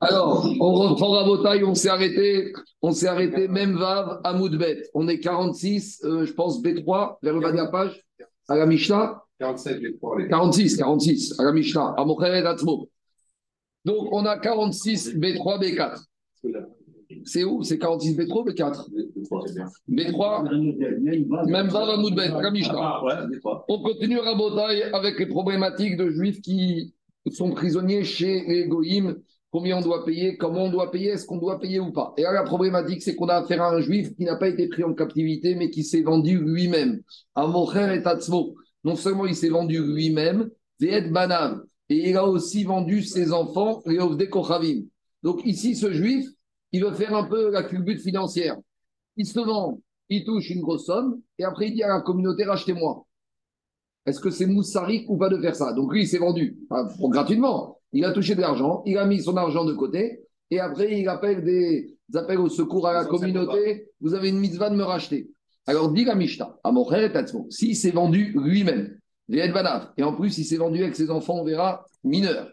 Alors, on reprend Rabotaille, on s'est arrêté, on s'est arrêté, même Vav à Moudbet. On est 46, euh, je pense, B3, vers le bas de la page, à la Mishnah. 47 B3. 46, 46, à la Mishnah, à Mokheret Atzmo. Donc, on a 46 B3, B4. C'est où? C'est 46 B3 ou B4 B3, même Vav à Moudbet, à la Mishnah. On continue Rabotaille avec les problématiques de juifs qui sont prisonniers chez les combien on doit payer, comment on doit payer, est-ce qu'on doit payer ou pas. Et là, la problématique, c'est qu'on a affaire à un juif qui n'a pas été pris en captivité, mais qui s'est vendu lui-même. À Mocher et Tatsmo. Non seulement il s'est vendu lui-même, Ve'et Banav, et il a aussi vendu ses enfants, les Ovde Kochavim. Donc ici, ce juif, il veut faire un peu la culbute financière. Il se vend, il touche une grosse somme, et après il dit à la communauté, rachetez-moi. Est-ce que c'est moussarique ou pas de faire ça Donc lui, il s'est vendu, enfin, gratuitement. Il a touché de l'argent, il a mis son argent de côté, et après, il appelle des, appels au secours à la communauté. Vous avez une mitzvah de me racheter. Alors, dit la Mishnah, à s'il s'est vendu lui-même, et en plus, il s'est vendu avec ses enfants, on verra, mineurs.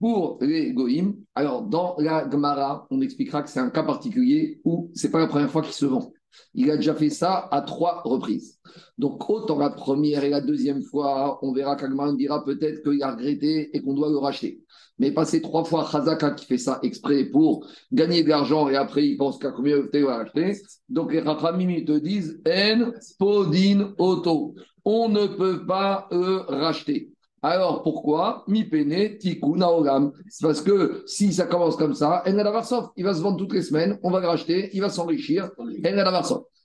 Pour les Goïm, alors dans la Gemara, on expliquera que c'est un cas particulier où c'est pas la première fois qu'il se vend. Il a déjà fait ça à trois reprises. Donc, autant la première et la deuxième fois, on verra qu'Agman dira peut-être qu'il a regretté et qu'on doit le racheter. Mais passer trois fois Khazaka qui fait ça exprès pour gagner de l'argent et après il pense qu'à combien il va racheter. Donc, les Rachamim te disent En Podin Auto. On ne peut pas le racheter. Alors pourquoi Mi pene tikkun C'est parce que si ça commence comme ça, il va se vendre toutes les semaines, on va le racheter, il va s'enrichir,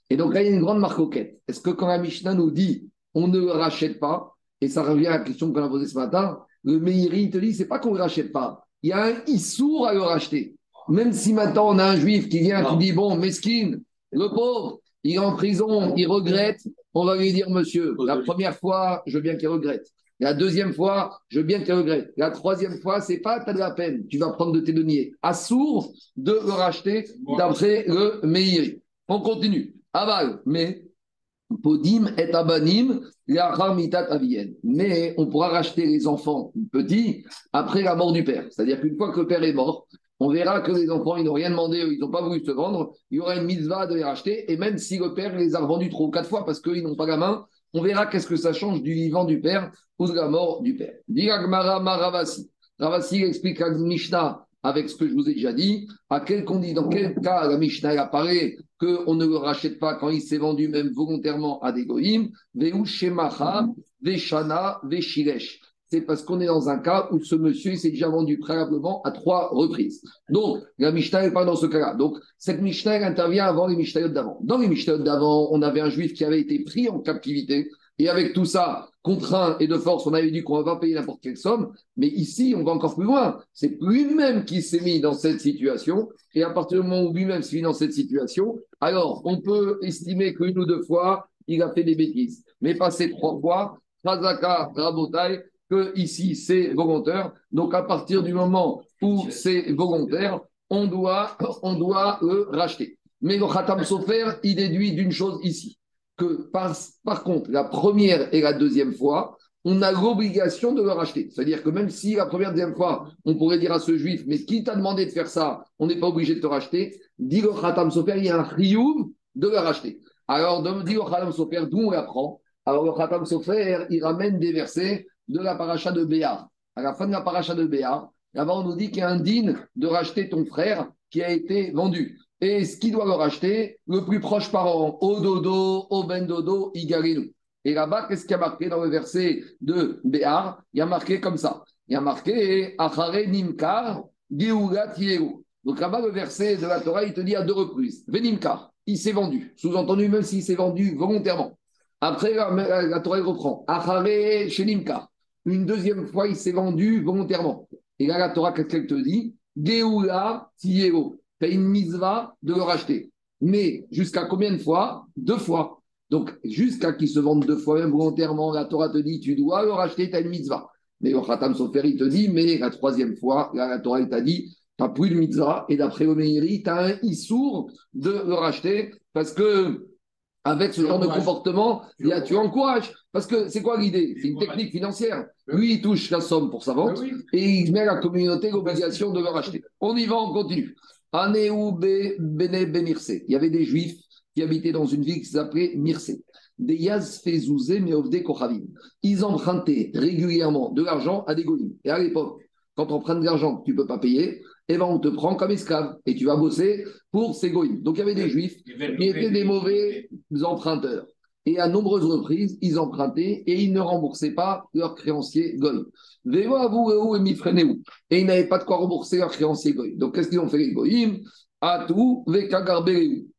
Et donc là, il y a une grande marque Est-ce que quand la Mishnah nous dit on ne le rachète pas, et ça revient à la question qu'on a posée ce matin, le Meiri te dit c'est pas qu'on ne le rachète pas, il y a un issour à le racheter. Même si maintenant on a un juif qui vient qui dit bon, mesquine, le pauvre, il est en prison, il regrette, on va lui dire monsieur, la première fois, je veux bien qu'il regrette. La deuxième fois, je veux bien te regretter. La troisième fois, c'est pas t'as de la peine. Tu vas prendre de tes deniers. Assour de le racheter d'après le meilleur. On continue. Aval, mais Podim et Abanim, Mais on pourra racheter les enfants petits après la mort du père. C'est-à-dire qu'une fois que le père est mort, on verra que les enfants, ils n'ont rien demandé, ils n'ont pas voulu se vendre. Il y aura une mitzvah de les racheter. Et même si le père les a revendus trois ou quatre fois parce qu'ils n'ont pas la main, on verra qu'est-ce que ça change du vivant du père ou de la mort du père. Diragmara Maravasi. Ravasi explique à Mishnah avec ce que je vous ai déjà dit, à quel dans quel cas la Mishnah apparaît qu'on ne le rachète pas quand il s'est vendu même volontairement à des goïms, Veshana, Veshiresh c'est parce qu'on est dans un cas où ce monsieur s'est déjà vendu préalablement à trois reprises. Donc, la Mishnah n'est pas dans ce cas-là. Donc, cette Mishnah intervient avant les Mishnayot d'avant. Dans les Mishnayot d'avant, on avait un juif qui avait été pris en captivité. Et avec tout ça, contraint et de force, on avait dit qu'on ne va pas payer n'importe quelle somme. Mais ici, on va encore plus loin. C'est lui-même qui s'est mis dans cette situation. Et à partir du moment où lui-même s'est mis dans cette situation, alors on peut estimer qu'une ou deux fois, il a fait des bêtises. Mais passer trois fois, Razaka, Rabotai, que ici c'est volontaire. Donc à partir du moment où c'est volontaire, on doit, on doit le racheter. Mais le Khatam Sofer, il déduit d'une chose ici, que par, par contre, la première et la deuxième fois, on a l'obligation de le racheter. C'est-à-dire que même si la première et deuxième fois, on pourrait dire à ce juif, mais qui t'a demandé de faire ça, on n'est pas obligé de te racheter, dit le Khatam Sofer, il y a un rioum de le racheter. Alors, dit le Khatam Sofer, d'où on l'apprend? Alors le Khatam Sofer, il ramène des versets de la paracha de Béa. À la fin de la paracha de Béa, là-bas, on nous dit qu'il y a un digne de racheter ton frère qui a été vendu. Et ce qui doit le racheter, le plus proche parent, au dodo, au ben dodo, igarinu. Et là-bas, qu'est-ce qu'il y a marqué dans le verset de Béar Il y a marqué comme ça. Il y a marqué Achare Nimkar, Geugat Donc là-bas, le verset de la Torah, il te dit à deux reprises Venimkar, il s'est vendu. Sous-entendu, même s'il s'est vendu volontairement. Après, la, Torah reprend Achare Shenimkar. Une deuxième fois, il s'est vendu volontairement. Et là, la Torah, qu'est-ce qu'elle te dit? Geoula Tiero. Tu une mitzvah de le racheter. Mais jusqu'à combien de fois? Deux fois. Donc, jusqu'à qu'il se vende deux fois, même volontairement, la Torah te dit tu dois le racheter, tu as une mitzvah. Mais le Khatam Sofer, il te dit mais la troisième fois, la Torah, t'a dit tu n'as plus de mitzvah. Et d'après Omeiri, tu as un issour de le racheter parce que avec ce genre de comportement, il tu encourages. Parce que c'est quoi l'idée? C'est une technique financière. Lui, il touche la somme pour sa vente et il met à la communauté l'obligation de le racheter. On y va, on continue. Il y avait des juifs qui habitaient dans une ville qui s'appelait Mirse. Des Yaz Fezouzé Meovde Kochavim. Ils empruntaient régulièrement de l'argent à des goïms. Et à l'époque, quand on prend de l'argent que tu ne peux pas payer, eh ben on te prend comme esclave et tu vas bosser pour ces goïms. Donc il y avait des juifs qui étaient des mauvais emprunteurs. Et à nombreuses reprises, ils empruntaient et ils ne remboursaient pas leurs créanciers goïms. Et ils n'avaient pas de quoi rembourser leurs créanciers goïms. Donc qu'est-ce qu'ils ont fait les goïms?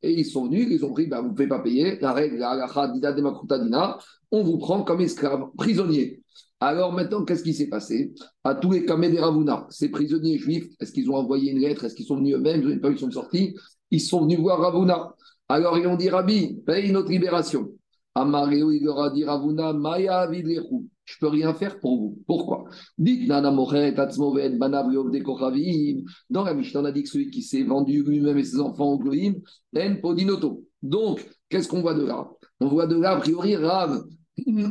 Et ils sont venus, ils ont pris, ben, vous ne pouvez pas payer, la règle, la on vous prend comme esclave, prisonnier. Alors maintenant, qu'est-ce qui s'est passé? À tous les Kamé des Ravuna, ces prisonniers juifs, est-ce qu'ils ont envoyé une lettre? Est-ce qu'ils sont venus eux-mêmes? Ils pas sont sortis. Ils sont venus voir Ravuna. Alors ils ont dit Rabbi, paye notre libération. Amareo, il leur a dit Ravuna, Maya Avidlechu. Je peux rien faire pour vous. Pourquoi? Dites Nana. Dans la Mishnah, on a dit que celui qui s'est vendu lui-même et ses enfants au Goïm, En Podinoto. Donc, qu'est-ce qu'on voit de là? On voit de là, a priori, Rav.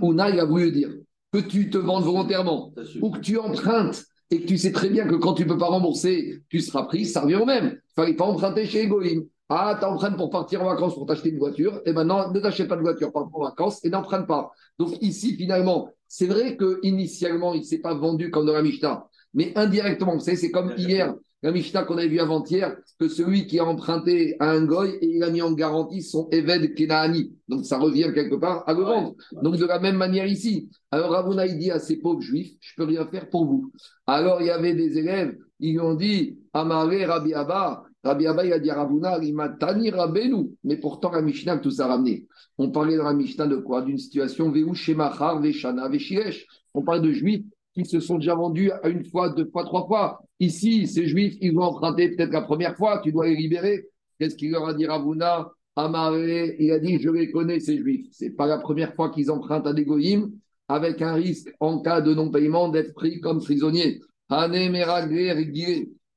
Ouna, il a voulu dire que tu te vendes volontairement ou que tu empruntes et que tu sais très bien que quand tu ne peux pas rembourser, tu seras pris, ça revient au même. Il ne fallait pas emprunter chez Egoïm. Ah, tu empruntes pour partir en vacances pour t'acheter une voiture, et maintenant ne t'achète pas de voiture, pars en vacances et n'emprunte pas. Donc ici, finalement, c'est vrai qu'initialement, il ne s'est pas vendu comme dans la Mishnah, mais indirectement, vous savez, c'est comme hier, la Mishnah qu'on avait vu avant-hier, que celui qui a emprunté à un goy et il a mis en garantie son Eved Kenaani. Donc ça revient quelque part à le vendre. Donc de la même manière ici. Alors Ravuna il dit à ces pauvres juifs, je peux rien faire pour vous. Alors il y avait des élèves, ils lui ont dit, Amare Rabbi Abba, Rabbi Abba il a dit à Ravuna, Tani Rabenu. Mais pourtant la Mishnah tout ça ramené. On parlait dans la Mishnah de quoi? D'une situation Veu Shemachar, Veshana, Veshiresh. On parle de juifs qui se sont déjà vendus à une fois, deux fois, trois fois. Ici, ces juifs, ils vont emprunter peut-être la première fois, tu dois les libérer. Qu'est-ce qu'il leur a dit Ravuna? Amaré, il a dit Je les connais, ces juifs. C'est pas la première fois qu'ils empruntent à des goïms, avec un risque, en cas de non-paiement, d'être pris comme prisonniers.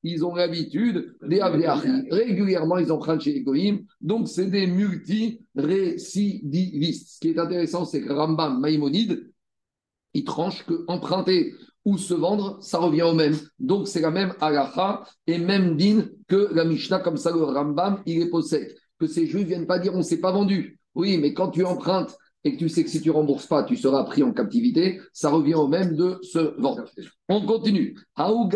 Ils ont l'habitude Régulièrement, ils empruntent chez les goïms. Donc, c'est des multi-récidivistes. Ce qui est intéressant, c'est que Rambam Maïmonide, il tranche que emprunter ou se vendre, ça revient au même. Donc c'est la même halacha et même din que la Mishnah, comme ça le Rambam, il est possède. Que ces juifs viennent pas dire on s'est pas vendu. Oui, mais quand tu empruntes et que tu sais que si tu rembourses pas, tu seras pris en captivité, ça revient au même de se vendre. On continue. On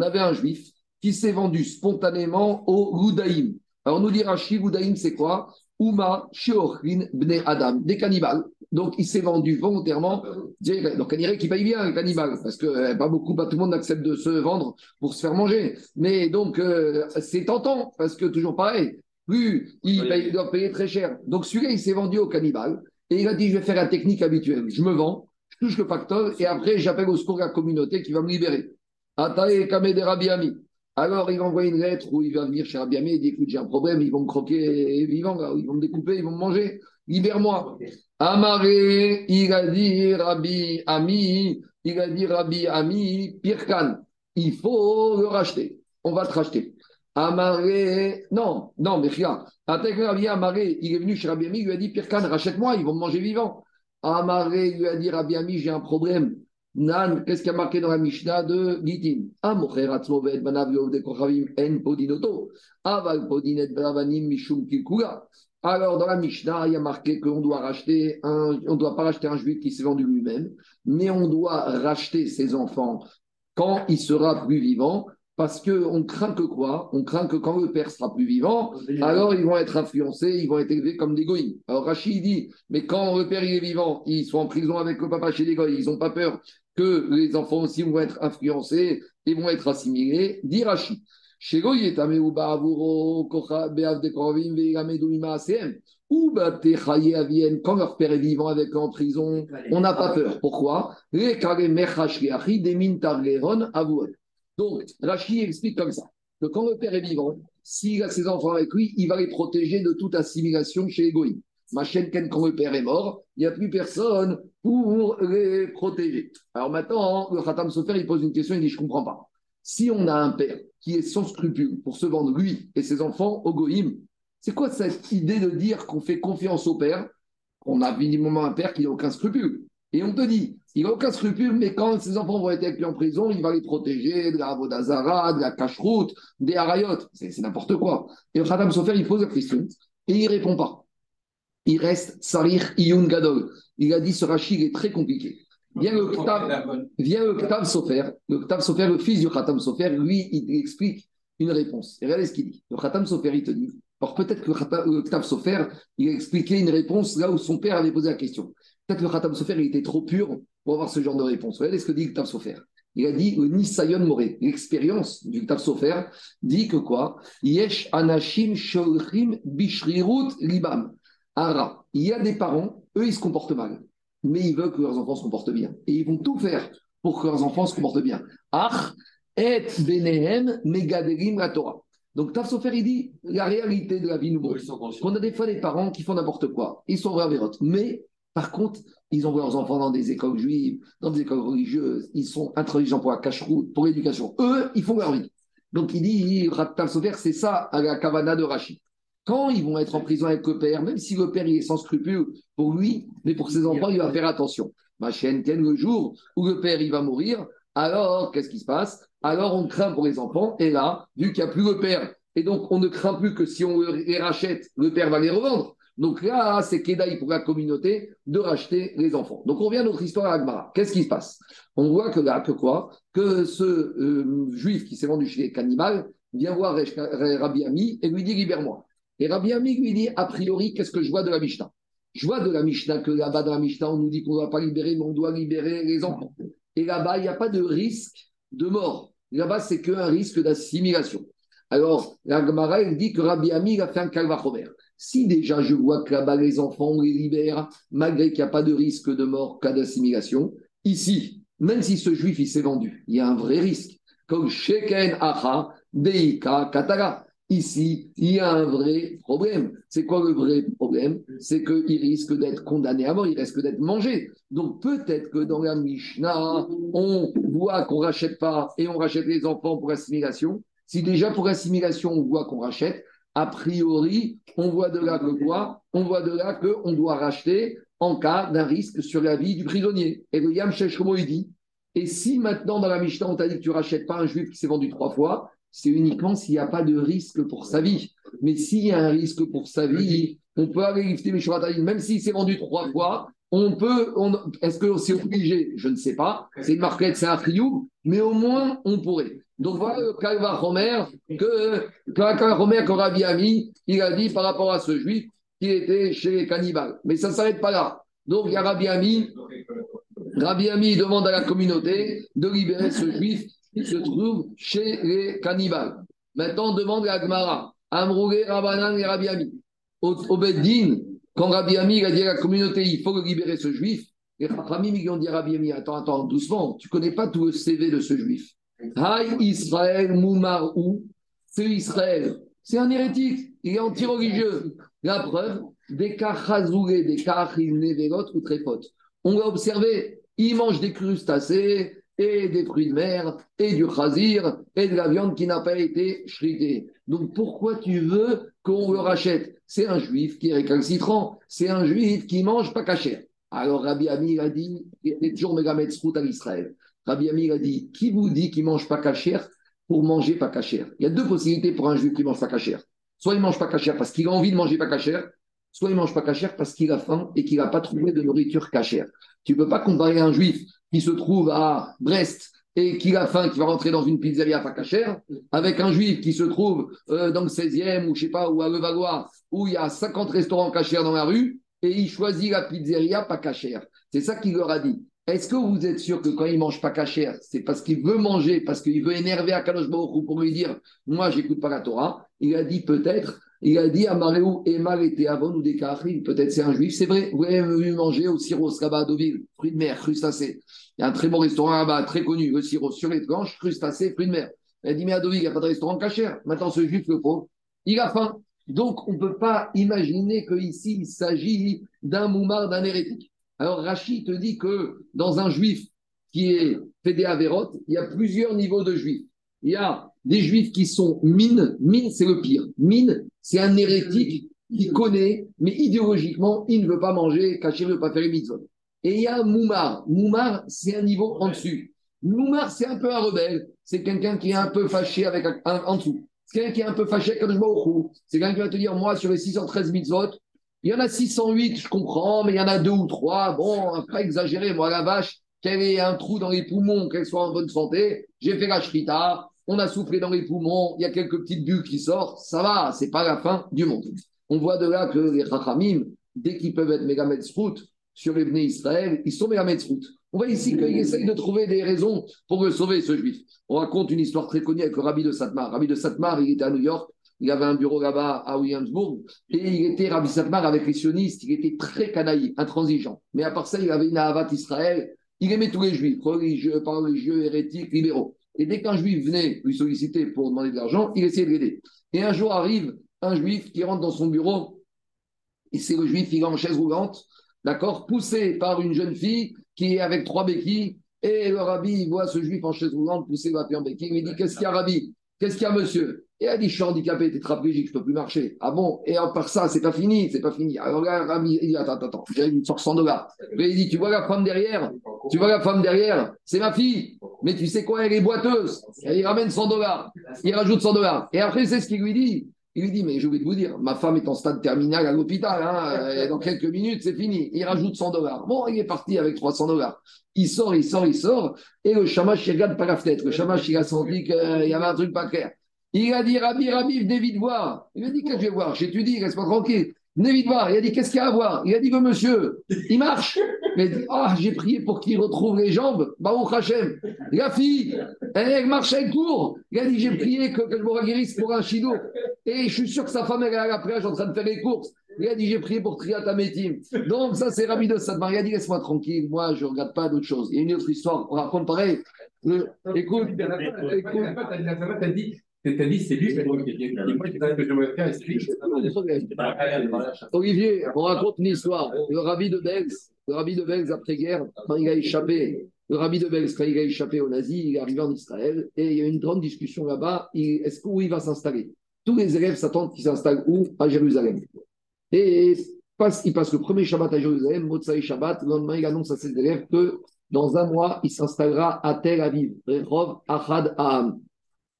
avait un juif qui s'est vendu spontanément au Goudaïm. Alors nous dit Rashi, Goudaïm c'est quoi? Uma Sheochrin Bne Adam, des cannibales. Donc, il s'est vendu volontairement. Donc, on dirait qu'il paye bien, le cannibale, parce que euh, pas beaucoup, pas tout le monde accepte de se vendre pour se faire manger. Mais donc, euh, c'est tentant, parce que toujours pareil, plus il, doit payer très cher. Donc, celui-là, il s'est vendu au cannibale, et il a dit, je vais faire la technique habituelle. Je me vends, je touche le pactole, et après, j'appelle au secours la communauté qui va me libérer. Atae Kamede Rabiami. Alors, il envoie une lettre où il va venir chez Rabiami et dit Écoute, j'ai un problème, ils vont me croquer vivant, ils vont me découper, ils vont me manger, libère-moi. Amaré, il a dit Rabbi Ami, il a dit Rabbi Ami, Pirkan, il faut le racheter. On va te racheter. Amaré, non, non, mais rien. Rabbi Amaré, il est venu chez Rabbi Ami, il lui a dit Pirkan, rachète-moi, ils vont me manger vivant. Amaré lui a dit Rabbi Ami, j'ai un problème. Nan, qu'est-ce qu'il y a marqué dans la Mishnah de Gitin. Aval podinet bravanim mishum kikula. Alors, dans la Mishnah, il y a marqué qu'on doit racheter un, on ne doit pas racheter un juif qui s'est vendu lui-même, mais on doit racheter ses enfants quand il sera plus vivant, parce qu'on craint que quoi? On craint que quand le père sera plus vivant, alors ils vont être influencés, ils vont être élevés comme des goïs. Alors Rachid dit, mais quand le père il est vivant, ils sont en prison avec le papa chez les goïs, ils n'ont pas peur que les enfants aussi vont être influencés et vont être assimilés. Dit Rachid. Quand leur père est vivant avec eux en prison, on n'a pas peur. Pourquoi? Donc, Rashi explique comme ça que quand le père est vivant, s'il a ses enfants avec lui, il va les protéger de toute assimilation chez les Ma chaîne, quand le père est mort, il n'y a plus personne pour les protéger. Alors maintenant, le Khatam Sofer, il pose une question, il dit Je ne comprends pas. Si on a un père qui est sans scrupule pour se vendre lui et ses enfants au Goïm, C'est quoi cette idée de dire qu'on fait confiance au père? On a minimum un père qui n'a aucun scrupule. Et on te dit, il n'a aucun scrupule, mais quand ses enfants vont être avec lui en prison, il va les protéger de la Vodazara, de la cache-route, des harayot. C'est n'importe quoi. Et le Khatam Sofer, il pose la question et il répond pas. Il reste Sarir Iyun Gadol. Il a dit ce Rachid est très compliqué. Vient le Khatam Sofer, le Khatam Sofer, le fils du Khatam Sofer, lui, il explique une réponse. Et regardez ce qu'il dit. Le Khatam Sofer, il te dit alors peut-être que le Khatam Sofer, il a expliqué une réponse là où son père avait posé la question. Peut-être que le Khatam Sofer, il était trop pur pour avoir ce genre de réponse. Regardez ce que dit le Khatam Sofer? Il a dit le Nisayon Moré. L'expérience du Khatam Sofer dit que quoi? Yesh Anashim Sholchim Bishrirut Libam. Ara. Il y a des parents, eux, ils se comportent mal. Mais ils veulent que leurs enfants se comportent bien. Et ils vont tout faire pour que leurs enfants se comportent bien. Ach et Benehem la Torah. Donc, Taf Sofer, il dit la réalité de la vie nous montre qu'on a des fois des parents qui font n'importe quoi. Ils sont vrais Mais, par contre, ils envoient leurs enfants dans des écoles juives, dans des écoles religieuses. Ils sont intelligents pour la cache-route, pour l'éducation. Eux, ils font leur vie. Donc, il dit, Taf Sofer, c'est ça à la Kavana de Rachid. Quand ils vont être en prison avec le père, même si le père est sans scrupule pour lui, mais pour ses enfants, il va faire attention. Ma chaîne, le jour où le père il va mourir, alors qu'est-ce qui se passe? Alors on craint pour les enfants. Et là, vu qu'il n'y a plus le père, et donc on ne craint plus que si on les rachète, le père va les revendre. Donc là, c'est Kedaï pour la communauté de racheter les enfants. Donc on revient à notre histoire à Agmara. Qu'est-ce qui se passe? On voit que là, que quoi? Que ce euh, juif qui s'est vendu chez les cannibales vient voir Rabbi Ami et lui dit libère-moi. Et Rabbi Ami lui dit a priori, qu'est-ce que je vois de la Mishnah? Je vois de la Mishnah que là-bas dans la Mishnah, on nous dit qu'on ne doit pas libérer, mais on doit libérer les enfants. Et là-bas, il n'y a pas de risque de mort. Là-bas, c'est qu'un risque d'assimilation. Alors, la Gemara, elle dit que Rabbi Ami a fait un calvachomer. Si déjà je vois que là-bas, les enfants, on les libère, malgré qu'il n'y a pas de risque de mort, cas d'assimilation, ici, même si ce juif, il s'est vendu, il y a un vrai risque. Comme Sheken Acha, Deika, Katara. Ici, il y a un vrai problème. C'est quoi le vrai problème? C'est qu'il risque d'être condamné à mort, il risque d'être mangé. Donc peut-être que dans la Mishnah, on voit qu'on rachète pas et on rachète les enfants pour assimilation. Si déjà pour assimilation, on voit qu'on rachète, a priori, on voit de là que quoi? On voit de là qu'on doit racheter en cas d'un risque sur la vie du prisonnier. Et le Yam il dit, et si maintenant dans la Mishnah, on t'a dit que tu rachètes pas un juif qui s'est vendu trois fois, c'est uniquement s'il n'y a pas de risque pour sa vie. Mais s'il y a un risque pour sa vie, on peut aller lifter Mishuratayim, même s'il s'est vendu trois fois, on peut. Est-ce que c'est obligé? Je ne sais pas. C'est une marquette, c'est un friou, mais au moins on pourrait. Donc voilà le Kalva que, que Romer que Rabbi Ami, il a dit par rapport à ce juif qui était chez les cannibales. Mais ça ne s'arrête pas là. Donc il y a Rabbi Ami. Rabbi Ami demande à la communauté de libérer ce juif se trouve chez les cannibales. Maintenant, on demande à Agmara, Amroulé, Rabanan et Rabbi Ami. Au, au Beddin, quand Rabbi Ami a dit à la communauté, il faut libérer ce juif, les Rachamim ils ont dit à Rabbi Ami, attends, attends, doucement, tu connais pas tout le CV de ce juif. Haï Israël Moumarou, c'est Israël. C'est un hérétique, il est anti-religieux. La preuve, des cas des cas ou très potes. On l'a observé, il mange des crustacés, et des fruits de mer, et du chazir, et de la viande qui n'a pas été shritée. Donc pourquoi tu veux qu'on le rachète? C'est un juif qui est récalcitrant, c'est un juif qui mange pas cachère. Alors Rabbi Ami a dit, et toujours Megametzrout à l'Israël, Rabbi Ami a dit, qui vous dit qu'il mange pas cachère pour manger pas cachère Il y a deux possibilités pour un juif qui mange pas cachère. Soit il mange pas cachère parce qu'il a envie de manger pas cachère, soit il mange pas cachère parce qu'il a faim et qu'il n'a pas trouvé de nourriture cachère. Tu ne peux pas comparer un juif qui se trouve à Brest et qui a faim, qui va rentrer dans une pizzeria pas cachère, avec un juif qui se trouve euh, dans le 16e ou je sais pas, ou à Levallois, où il y a 50 restaurants cachers dans la rue, et il choisit la pizzeria pas cachère. C'est ça qu'il leur a dit. Est-ce que vous êtes sûr que quand il mange pas cachère, c'est parce qu'il veut manger, parce qu'il veut énerver à Kadosh Baruch pour lui dire, moi j'écoute pas la Torah Il a dit peut-être, il a dit à Maréou, Mal était avant ou des peut-être c'est un juif. C'est vrai, vous avez vu manger au sirop là-bas à Deauville, fruits de mer, crustacés. Il y a un très bon restaurant là-bas, très connu, le sirop sur les tranches, crustacés, fruits de mer. Il a dit, mais à Deauville, il n'y a pas de restaurant cachère. Maintenant, ce juif, le pauvre, il a faim. Donc, on ne peut pas imaginer qu'ici, il s'agit d'un moumar, d'un hérétique. Alors, Rachid te dit que dans un juif qui est fédé à Vérot, il y a plusieurs niveaux de juifs. Il y a des juifs qui sont mine. Mine, c'est le pire. Mine, c'est un hérétique qui connaît, mais idéologiquement, il ne veut pas manger, cacher, il ne veut pas faire les mitzvot. Et il y a Moumar. Moumar, c'est un niveau en dessus. Moumar, c'est un peu un rebelle. C'est quelqu'un qui est un peu fâché avec un, en dessous. C'est quelqu'un qui est un peu fâché avec un C'est quelqu'un qui va te dire, moi, sur les 613 mitzvot, il y en a 608, je comprends, mais il y en a deux ou trois. Bon, pas exagérer. Moi, la vache, qu'elle ait un trou dans les poumons, qu'elle soit en bonne santé, j'ai fait la shrita, on a soufflé dans les poumons, il y a quelques petites bulles qui sortent, ça va, c'est pas la fin du monde. On voit de là que les Rachamim, dès qu'ils peuvent être route sur les Bnei Israël, ils sont route. On voit ici qu'il essaye de trouver des raisons pour sauver, ce juif. On raconte une histoire très connue avec le rabbi de Satmar. Rabbi de Satmar, il était à New York, il avait un bureau là-bas à Williamsburg, et il était Rabbi Satmar avec les sionistes, il était très canaille, intransigeant. Mais à part ça, il avait une avat Israël, il aimait tous les juifs, religieux, pas religieux, hérétiques, libéraux. Et dès qu'un juif venait lui solliciter pour demander de l'argent, il essayait de l'aider. Et un jour arrive un juif qui rentre dans son bureau, et c'est le juif, il est en chaise roulante, d'accord, poussé par une jeune fille qui est avec trois béquilles, et le rabbi il voit ce juif en chaise roulante poussé par en béquille, il lui dit Qu'est-ce qu'il y a, rabbi? Qu'est-ce qu'il y a, monsieur? Et elle dit Je suis handicapé, tétraplégique, je ne peux plus marcher. Ah bon? Et à part ça, c'est pas fini, c'est pas fini. Alors là, il dit Attends, attends, j'ai une sorte 100 dollars. il dit Tu vois la femme derrière? Tu vois la femme derrière? C'est ma fille. Mais tu sais quoi Elle est boiteuse. Il ramène 100 dollars. Il rajoute 100 dollars. Et après, c'est ce qu'il lui dit il lui dit, mais je vais vous dire, ma femme est en stade terminal à l'hôpital, hein, dans quelques minutes, c'est fini. Il rajoute 100 dollars. Bon, il est parti avec 300 dollars. Il sort, il sort, il sort, et le chamash, il regarde par la fenêtre. Le chamash, il a senti qu'il y avait un truc pas clair. Il a dit, Rabbi, Rabbi, venez vite voir. Il a dit, qu'est-ce que je vais voir? J'étudie, reste pas tranquille. Vite voir. Il a dit, qu'est-ce qu'il y a à voir? Il a dit, monsieur, il marche. Il a dit, ah, j'ai prié pour qu'il retrouve les jambes. Baruch Hashem. La fille, elle marche, elle court. Il a dit, j'ai prié que, je me guérisse pour un chido. Et je suis sûr que sa femme, elle est à la plage en train de faire les courses. Il a dit, j'ai prié pour Triatametim. Donc, ça, c'est Rabbi de Sadmar. Il a dit, laisse-moi tranquille. Moi, je ne regarde pas d'autre chose. Il y a une autre histoire. On raconte pareil. Écoute, écoute. C'est lui, Olivier, on raconte une histoire. Le rabbi de Belz, le rabbi de Belz après-guerre, quand il a échappé, le rabbi de Belz, quand il a échappé au nazis, il est arrivé en Israël et il y a une grande discussion là-bas. Est-ce où il va s'installer? Tous les élèves s'attendent qu'il s'installe où? À Jérusalem. Et passe, il passe le premier Shabbat à Jérusalem, Motsai Shabbat. Le lendemain, il annonce à ses élèves que dans un mois, il s'installera à Tel Aviv, Rehov Achad Aham.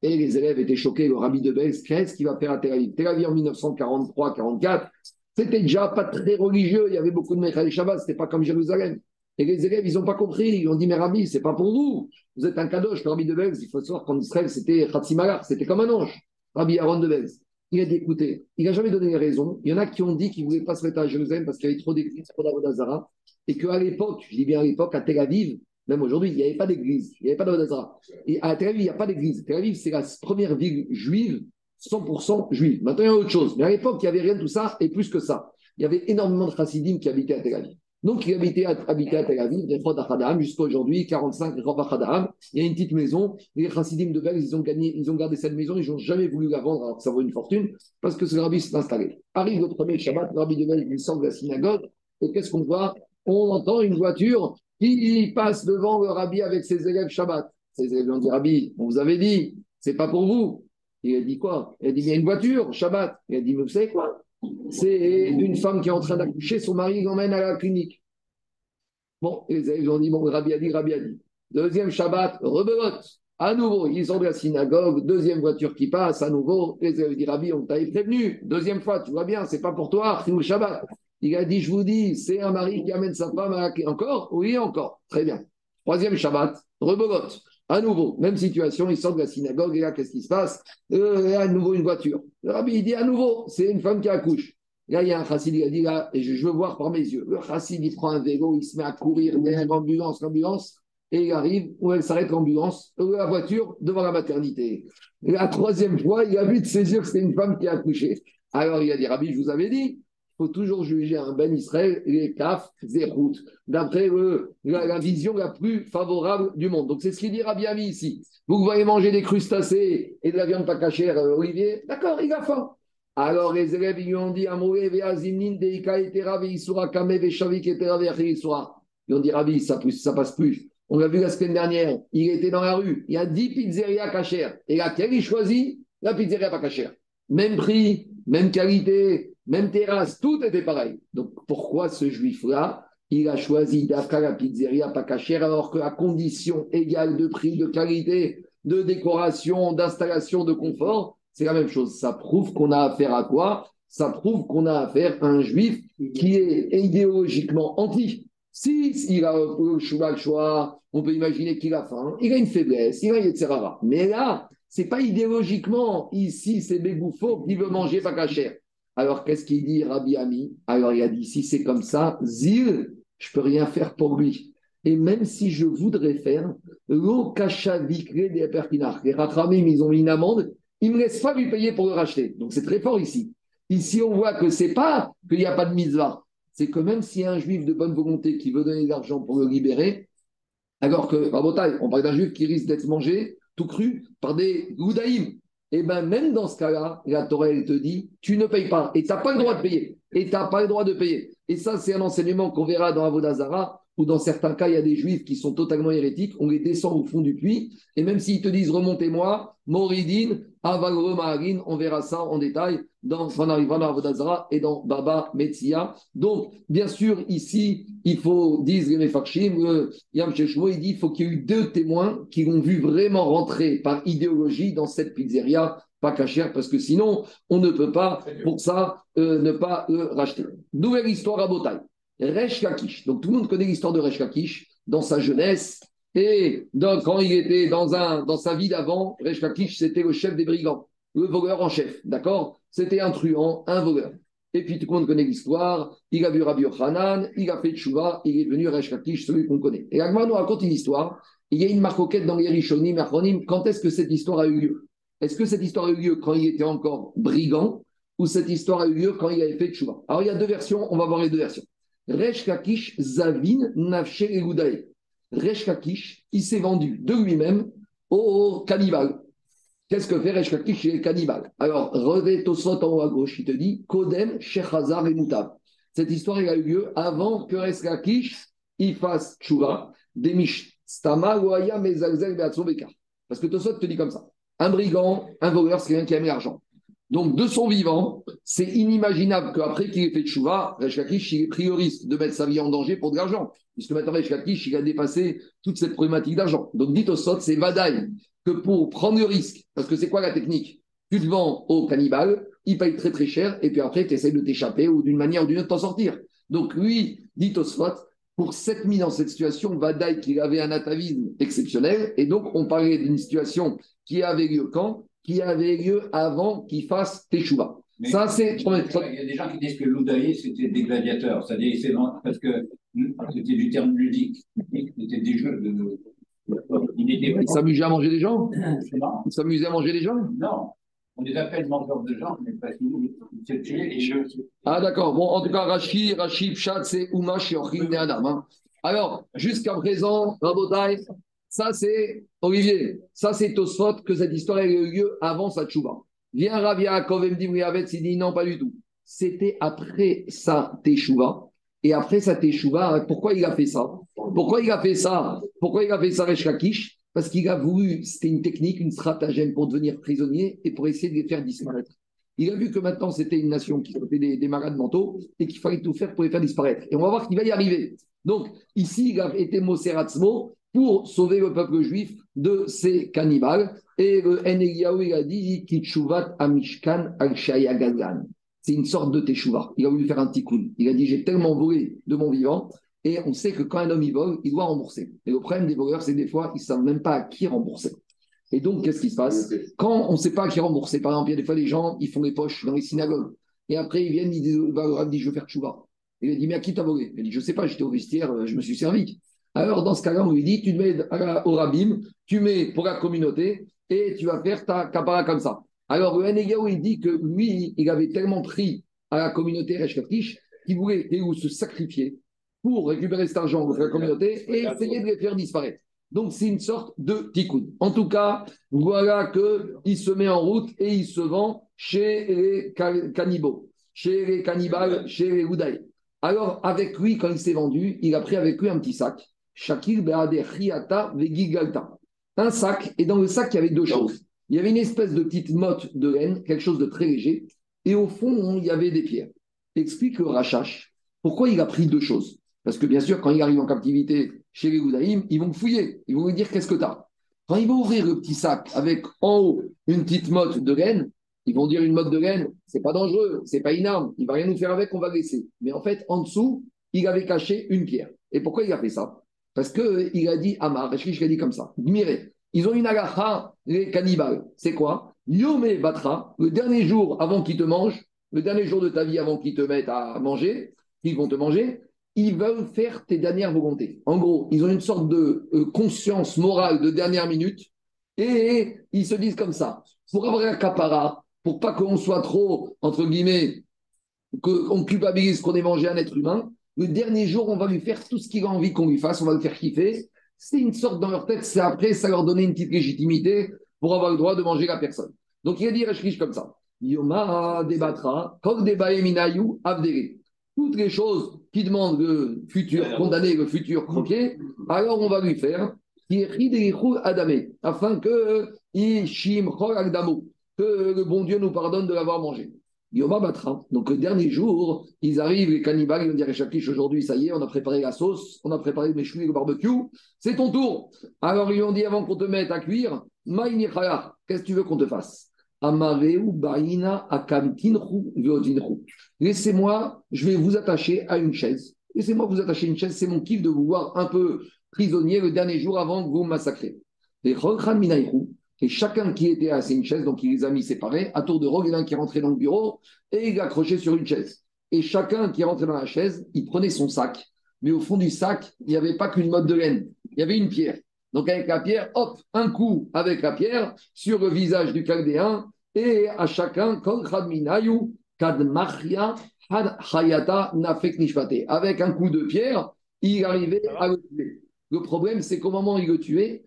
Et les élèves étaient choqués. Le rabbi de Belz, qu'est-ce qu'il va faire à Tel Aviv? Tel Aviv en 1943-44, c'était déjà pas très religieux. Il y avait beaucoup de Mechal Shabbat, c'était pas comme Jérusalem. Et les élèves, ils n'ont pas compris. Ils ont dit, mais Rabbi, c'est pas pour vous. Vous êtes un kadosh. Le Rabbi de Belz, il faut savoir qu'en Israël, c'était Khatzimalar, c'était comme un ange. Rabbi Aaron de Belz. Il a dit, écoutez, il n'a jamais donné les raisons. Il y en a qui ont dit qu'il ne voulaient pas se mettre à Jérusalem parce qu'il y avait trop d'églises, trop d'Avodazara. Et qu'à l'époque, je dis bien à l'époque, à Tel Aviv, même aujourd'hui, il n'y avait pas d'église, il n'y avait pas d'Avodazara. Et à Tel Aviv, il n'y a pas d'église. Tel Aviv, c'est la première ville juive, 100% juive. Maintenant, il y a autre chose. Mais à l'époque, il n'y avait rien de tout ça, et plus que ça. Il y avait énormément de chassidim qui habitaient à Tel Aviv. Donc, il habitait à, habitait à Tel Aviv, jusqu'à aujourd'hui, 45 Il y a une petite maison. Les chassidim de Belz, ils ont, gagné, ils ont gardé cette maison, ils n'ont jamais voulu la vendre alors que ça vaut une fortune, parce que ce rabbi s'est installé. Arrive le premier Shabbat, le rabbi de Belz, il sort de la synagogue, et qu'est-ce qu'on voit? On entend une voiture qui passe devant le rabbi avec ses élèves Shabbat? Ses élèves ont dit Rabbi, on vous avait dit, c'est pas pour vous. Il a dit quoi? Il a dit il y a une voiture, Shabbat. Il a dit mais vous savez quoi? C'est une femme qui est en train d'accoucher, son mari l'emmène à la clinique. Bon, les élèves ont dit bon, Rabbi a dit, Rabbi a dit. Deuxième Shabbat, rebelote. À nouveau, ils sont de la synagogue, deuxième voiture qui passe, à nouveau, les élèves disent Rabbi, on t'avait prévenu. Deuxième fois, tu vois bien, c'est pas pour toi, le Shabbat. Il a dit, je vous dis, c'est un mari qui amène sa femme à. Encore? Oui, encore. Très bien. Troisième Shabbat, rebogote. À nouveau, même situation, il sort de la synagogue et là, qu'est-ce qui se passe? Euh, À nouveau, une voiture. Le rabbi, il dit à nouveau, c'est une femme qui accouche. Là, il y a un chassid, il a dit là, et je, veux voir par mes yeux. Le chassid, il prend un vélo, il se met à courir derrière l'ambulance, l'ambulance, et il arrive où elle s'arrête l'ambulance, euh, la voiture, devant la maternité. la troisième fois, il a vu de ses yeux que c'était une femme qui a accouché. Alors il a dit, Rabbi, je vous avais dit, faut toujours juger un Ben Israël, les kaf, zérout, d'après la, vision la plus favorable du monde. Donc c'est ce qu'il dit Rabbi Ami ici. Vous voyez manger des crustacés et de la viande pas cachère, euh, Olivier, d'accord, il a faim. Alors les élèves ils lui ont dit Ils ont dit Rabbi, ça, ça passe plus. On l'a vu la semaine dernière, il était dans la rue, il y a 10 pizzerias cachères. Et laquelle il choisit? La pizzeria pas cachère. Même prix, même qualité, même terrasse, tout était pareil. Donc pourquoi ce juif-là, il a choisi d'afka la pizzeria pas cachère alors qu'à condition égale de prix, de qualité, de décoration, d'installation, de confort, c'est la même chose. Ça prouve qu'on a affaire à quoi? Ça prouve qu'on a affaire à un juif qui est idéologiquement anti. Si il a le choix, on peut imaginer qu'il a faim, il a une faiblesse, il a etc. Mais là, c'est pas idéologiquement, ici, c'est Bégoufo qui veut manger pas cachère. Alors, qu'est-ce qu'il dit, Rabbi Ami? Alors, il a dit, si c'est comme ça, Zil, je peux rien faire pour lui. Et même si je voudrais faire, l'eau des pertinards, les Rachamim, ils ont mis une amende, ils ne me laissent pas lui payer pour le racheter. Donc, c'est très fort ici. Ici, on voit que c'est pas qu'il n'y a pas de mitzvah, c'est que même s'il y a un juif de bonne volonté qui veut donner de l'argent pour le libérer, alors que, on parle d'un juif qui risque d'être mangé tout cru par des goudaïm. Et bien, même dans ce cas-là, la Torah, elle te dit, tu ne payes pas. Et tu n'as pas le droit de payer. Et tu n'as pas le droit de payer. Et ça, c'est un enseignement qu'on verra dans Avodazara, où dans certains cas, il y a des juifs qui sont totalement hérétiques. On les descend au fond du puits. Et même s'ils te disent, remontez-moi, Moridine, Avalremarin, on verra ça en détail dans Avodazara et dans Baba Metzia. Donc, bien sûr, ici, il faut, disent les Mefarshim, Yam il dit faut qu'il y ait eu deux témoins qui l'ont vu vraiment rentrer par idéologie dans cette pizzeria, pas cachère, parce que sinon, on ne peut pas, pour ça, euh, ne pas le racheter. Nouvelle histoire à Botaï. Resh Kakish. Donc, tout le monde connaît l'histoire de Resh Kakish dans sa jeunesse. Et donc, quand il était dans, un, dans sa vie d'avant, Resh Kakish, c'était le chef des brigands, le voleur en chef. D'accord? C'était un truand, un voleur. Et puis tout le monde connaît l'histoire. Il a vu Rabbi Yochanan, il a fait Tchouva, il est devenu Resh Kakish, celui qu'on connaît. Et Agmar nous raconte une histoire. Il y a une marcoquette dans les Rishonim, Achronim. Quand est-ce que cette histoire a eu lieu? Est-ce que cette histoire a eu lieu quand il était encore brigand ou cette histoire a eu lieu quand il avait fait Tchouva? Alors il y a deux versions, on va voir les deux versions. Resh Kakish Zavin Nafshe Egudae. Resh Kakish, il s'est vendu de lui-même au cannibale. Qu'est-ce que fait Resh Kakish chez les Alors, revêt Tosot en haut à gauche, il te dit Kodem, Shechazar et Moutab. Cette histoire a eu lieu avant que Resh Kakish il fasse Tchouva, Demish Stama, Waya, Mezalzel, Beatzobeka. Parce que Tosot te dit comme ça un brigand, un voleur, c'est quelqu'un qui aime l'argent. Donc, de son vivant, c'est inimaginable qu'après qu'il ait fait Tchouva, Resh Kakish il ait pris le risque de mettre sa vie en danger pour de l'argent. Puisque maintenant, Resh Kakish il a dépassé toute cette problématique d'argent. Donc, dit Tosot, c'est Vadaï que pour prendre le risque, parce que c'est quoi la technique? Tu te vends au cannibale, il paye très très cher, et puis après, tu essaies de t'échapper ou d'une manière ou d'une autre t'en sortir. Donc lui, dit Tosfot, pour s'être mis dans cette situation, Vadaï qu'il avait un atavisme exceptionnel, et donc on parlait d'une situation qui avait lieu quand? Qui avait lieu avant qu'il fasse Teshuva. Ça, c'est. Il y a des gens qui disent que l'Oudaï, c'était des gladiateurs. C'est-à-dire, parce que c'était du terme ludique. C'était des jeux de, il, s'amusait à manger des gens? Il s'amusait à manger des gens? Non. On les appelle mangeurs de gens, mais parce qu'ils tuer les jeux. Ah d'accord. Bon, en tout cas, Rashi, Rashi, Pshat, c'est Umash, Yochim, Adam. Hein. Alors, jusqu'à présent, Rabotai, ça c'est, Olivier, ça c'est Tosfot que cette histoire a eu lieu avant sa tchouva. Viens Ravia, Kovem Dimriavet, il dit non, pas du tout. C'était après sa teshuva et après sa teshuva, pourquoi il a fait ça? Pourquoi il a fait ça? Pourquoi il a fait ça, Resh Parce qu'il a voulu, c'était une technique, une stratagème pour devenir prisonnier et pour essayer de les faire disparaître. Il a vu que maintenant c'était une nation qui était des, des, malades mentaux et qu'il fallait tout faire pour les faire disparaître. Et on va voir qu'il va y arriver. Donc ici, il a été Moseratzmo pour sauver le peuple juif de ces cannibales. Et le Eneliaou, il a dit Amishkan al c'est une sorte de teshuva. Il a voulu faire un tikkun. Il a dit J'ai tellement volé de mon vivant. Et on sait que quand un homme y vole, il doit rembourser. Et le problème des voleurs, c'est des fois, ils ne savent même pas à qui rembourser. Et donc, qu'est-ce qui se passe? Quand on ne sait pas à qui rembourser, par exemple, il y a des fois des gens, ils font des poches dans les synagogues. Et après, ils viennent, ils disent bah, Je veux faire tchouva. Il dit Mais à qui t'as volé? Il dit Je ne sais pas, j'étais au vestiaire, euh, je me suis servi. Alors, dans ce cas-là, on lui dit Tu mets au rabbin, tu mets pour la communauté, et tu vas faire ta kapara comme ça. Alors, le il dit que lui, il avait tellement pris à la communauté Resh qu'il voulait se sacrifier pour récupérer cet argent de la communauté et essayer de les faire disparaître. Donc, c'est une sorte de tikkun. En tout cas, voilà qu'il se met en route et il se vend chez les cannibaux, chez les cannibales, chez les Houdaïs. Alors, avec lui, quand il s'est vendu, il a pris avec lui un petit sac. Shakir Un sac, et dans le sac, il y avait deux choses. Il y avait une espèce de petite motte de laine, quelque chose de très léger, et au fond, il y avait des pierres. Explique le Rachash pourquoi il a pris deux choses. Parce que bien sûr, quand il arrive en captivité chez les Goudaïm, ils vont fouiller, ils vont lui dire qu'est-ce que tu as. Quand ils vont ouvrir le petit sac avec en haut une petite motte de laine, ils vont dire une motte de laine, c'est pas dangereux, c'est pas une arme, il va rien nous faire avec, on va laisser. Mais en fait, en dessous, il avait caché une pierre. Et pourquoi il a fait ça? Parce qu'il a dit Amar, je a dit comme ça, Mirez, ils ont une agacha, les cannibales. C'est quoi? Yome Batra, le dernier jour avant qu'ils te mangent, le dernier jour de ta vie avant qu'ils te mettent à manger, qu'ils vont te manger, ils veulent faire tes dernières volontés. En gros, ils ont une sorte de euh, conscience morale de dernière minute et ils se disent comme ça pour avoir un capara, pour pas qu'on soit trop, entre guillemets, qu'on culpabilise qu'on ait mangé un être humain, le dernier jour, on va lui faire tout ce qu'il a envie qu'on lui fasse, on va le faire kiffer. C'est une sorte dans leur tête, c'est après, ça leur donnait une petite légitimité pour avoir le droit de manger la personne. Donc il a dit Reshkish comme ça. Yoma débattra, Kok minayu toutes les choses qui demandent le futur condamné, le futur croqué, alors on va lui faire adamé, afin que que le bon Dieu nous pardonne de l'avoir mangé. Yoma Batra. Donc le dernier jour, ils arrivent, les cannibales, ils vont dire Chakish, aujourd'hui, ça y est, on a préparé la sauce, on a préparé le méchoui, le barbecue, c'est ton tour. Alors ils ont dit avant qu'on te mette à cuire, qu'est-ce que tu veux qu'on te fasse? Laissez-moi, je vais vous attacher à une chaise. Laissez-moi vous attacher à une chaise. C'est mon kiff de vous voir un peu prisonnier le dernier jour avant que vous massacrez. Et chacun qui était à une chaise, donc il les a mis séparés, à tour de rôle, il y en a un qui est rentré dans le bureau et il a accroché sur une chaise. Et chacun qui est rentré dans la chaise, il prenait son sac. Mais au fond du sac, il n'y avait pas qu'une mode de laine, il y avait une pierre. Donc avec la pierre, hop, un coup avec la pierre sur le visage du chaldéen et à chacun, avec un coup de pierre, il arrivait à le tuer. Le problème, c'est qu'au moment où il le tuait,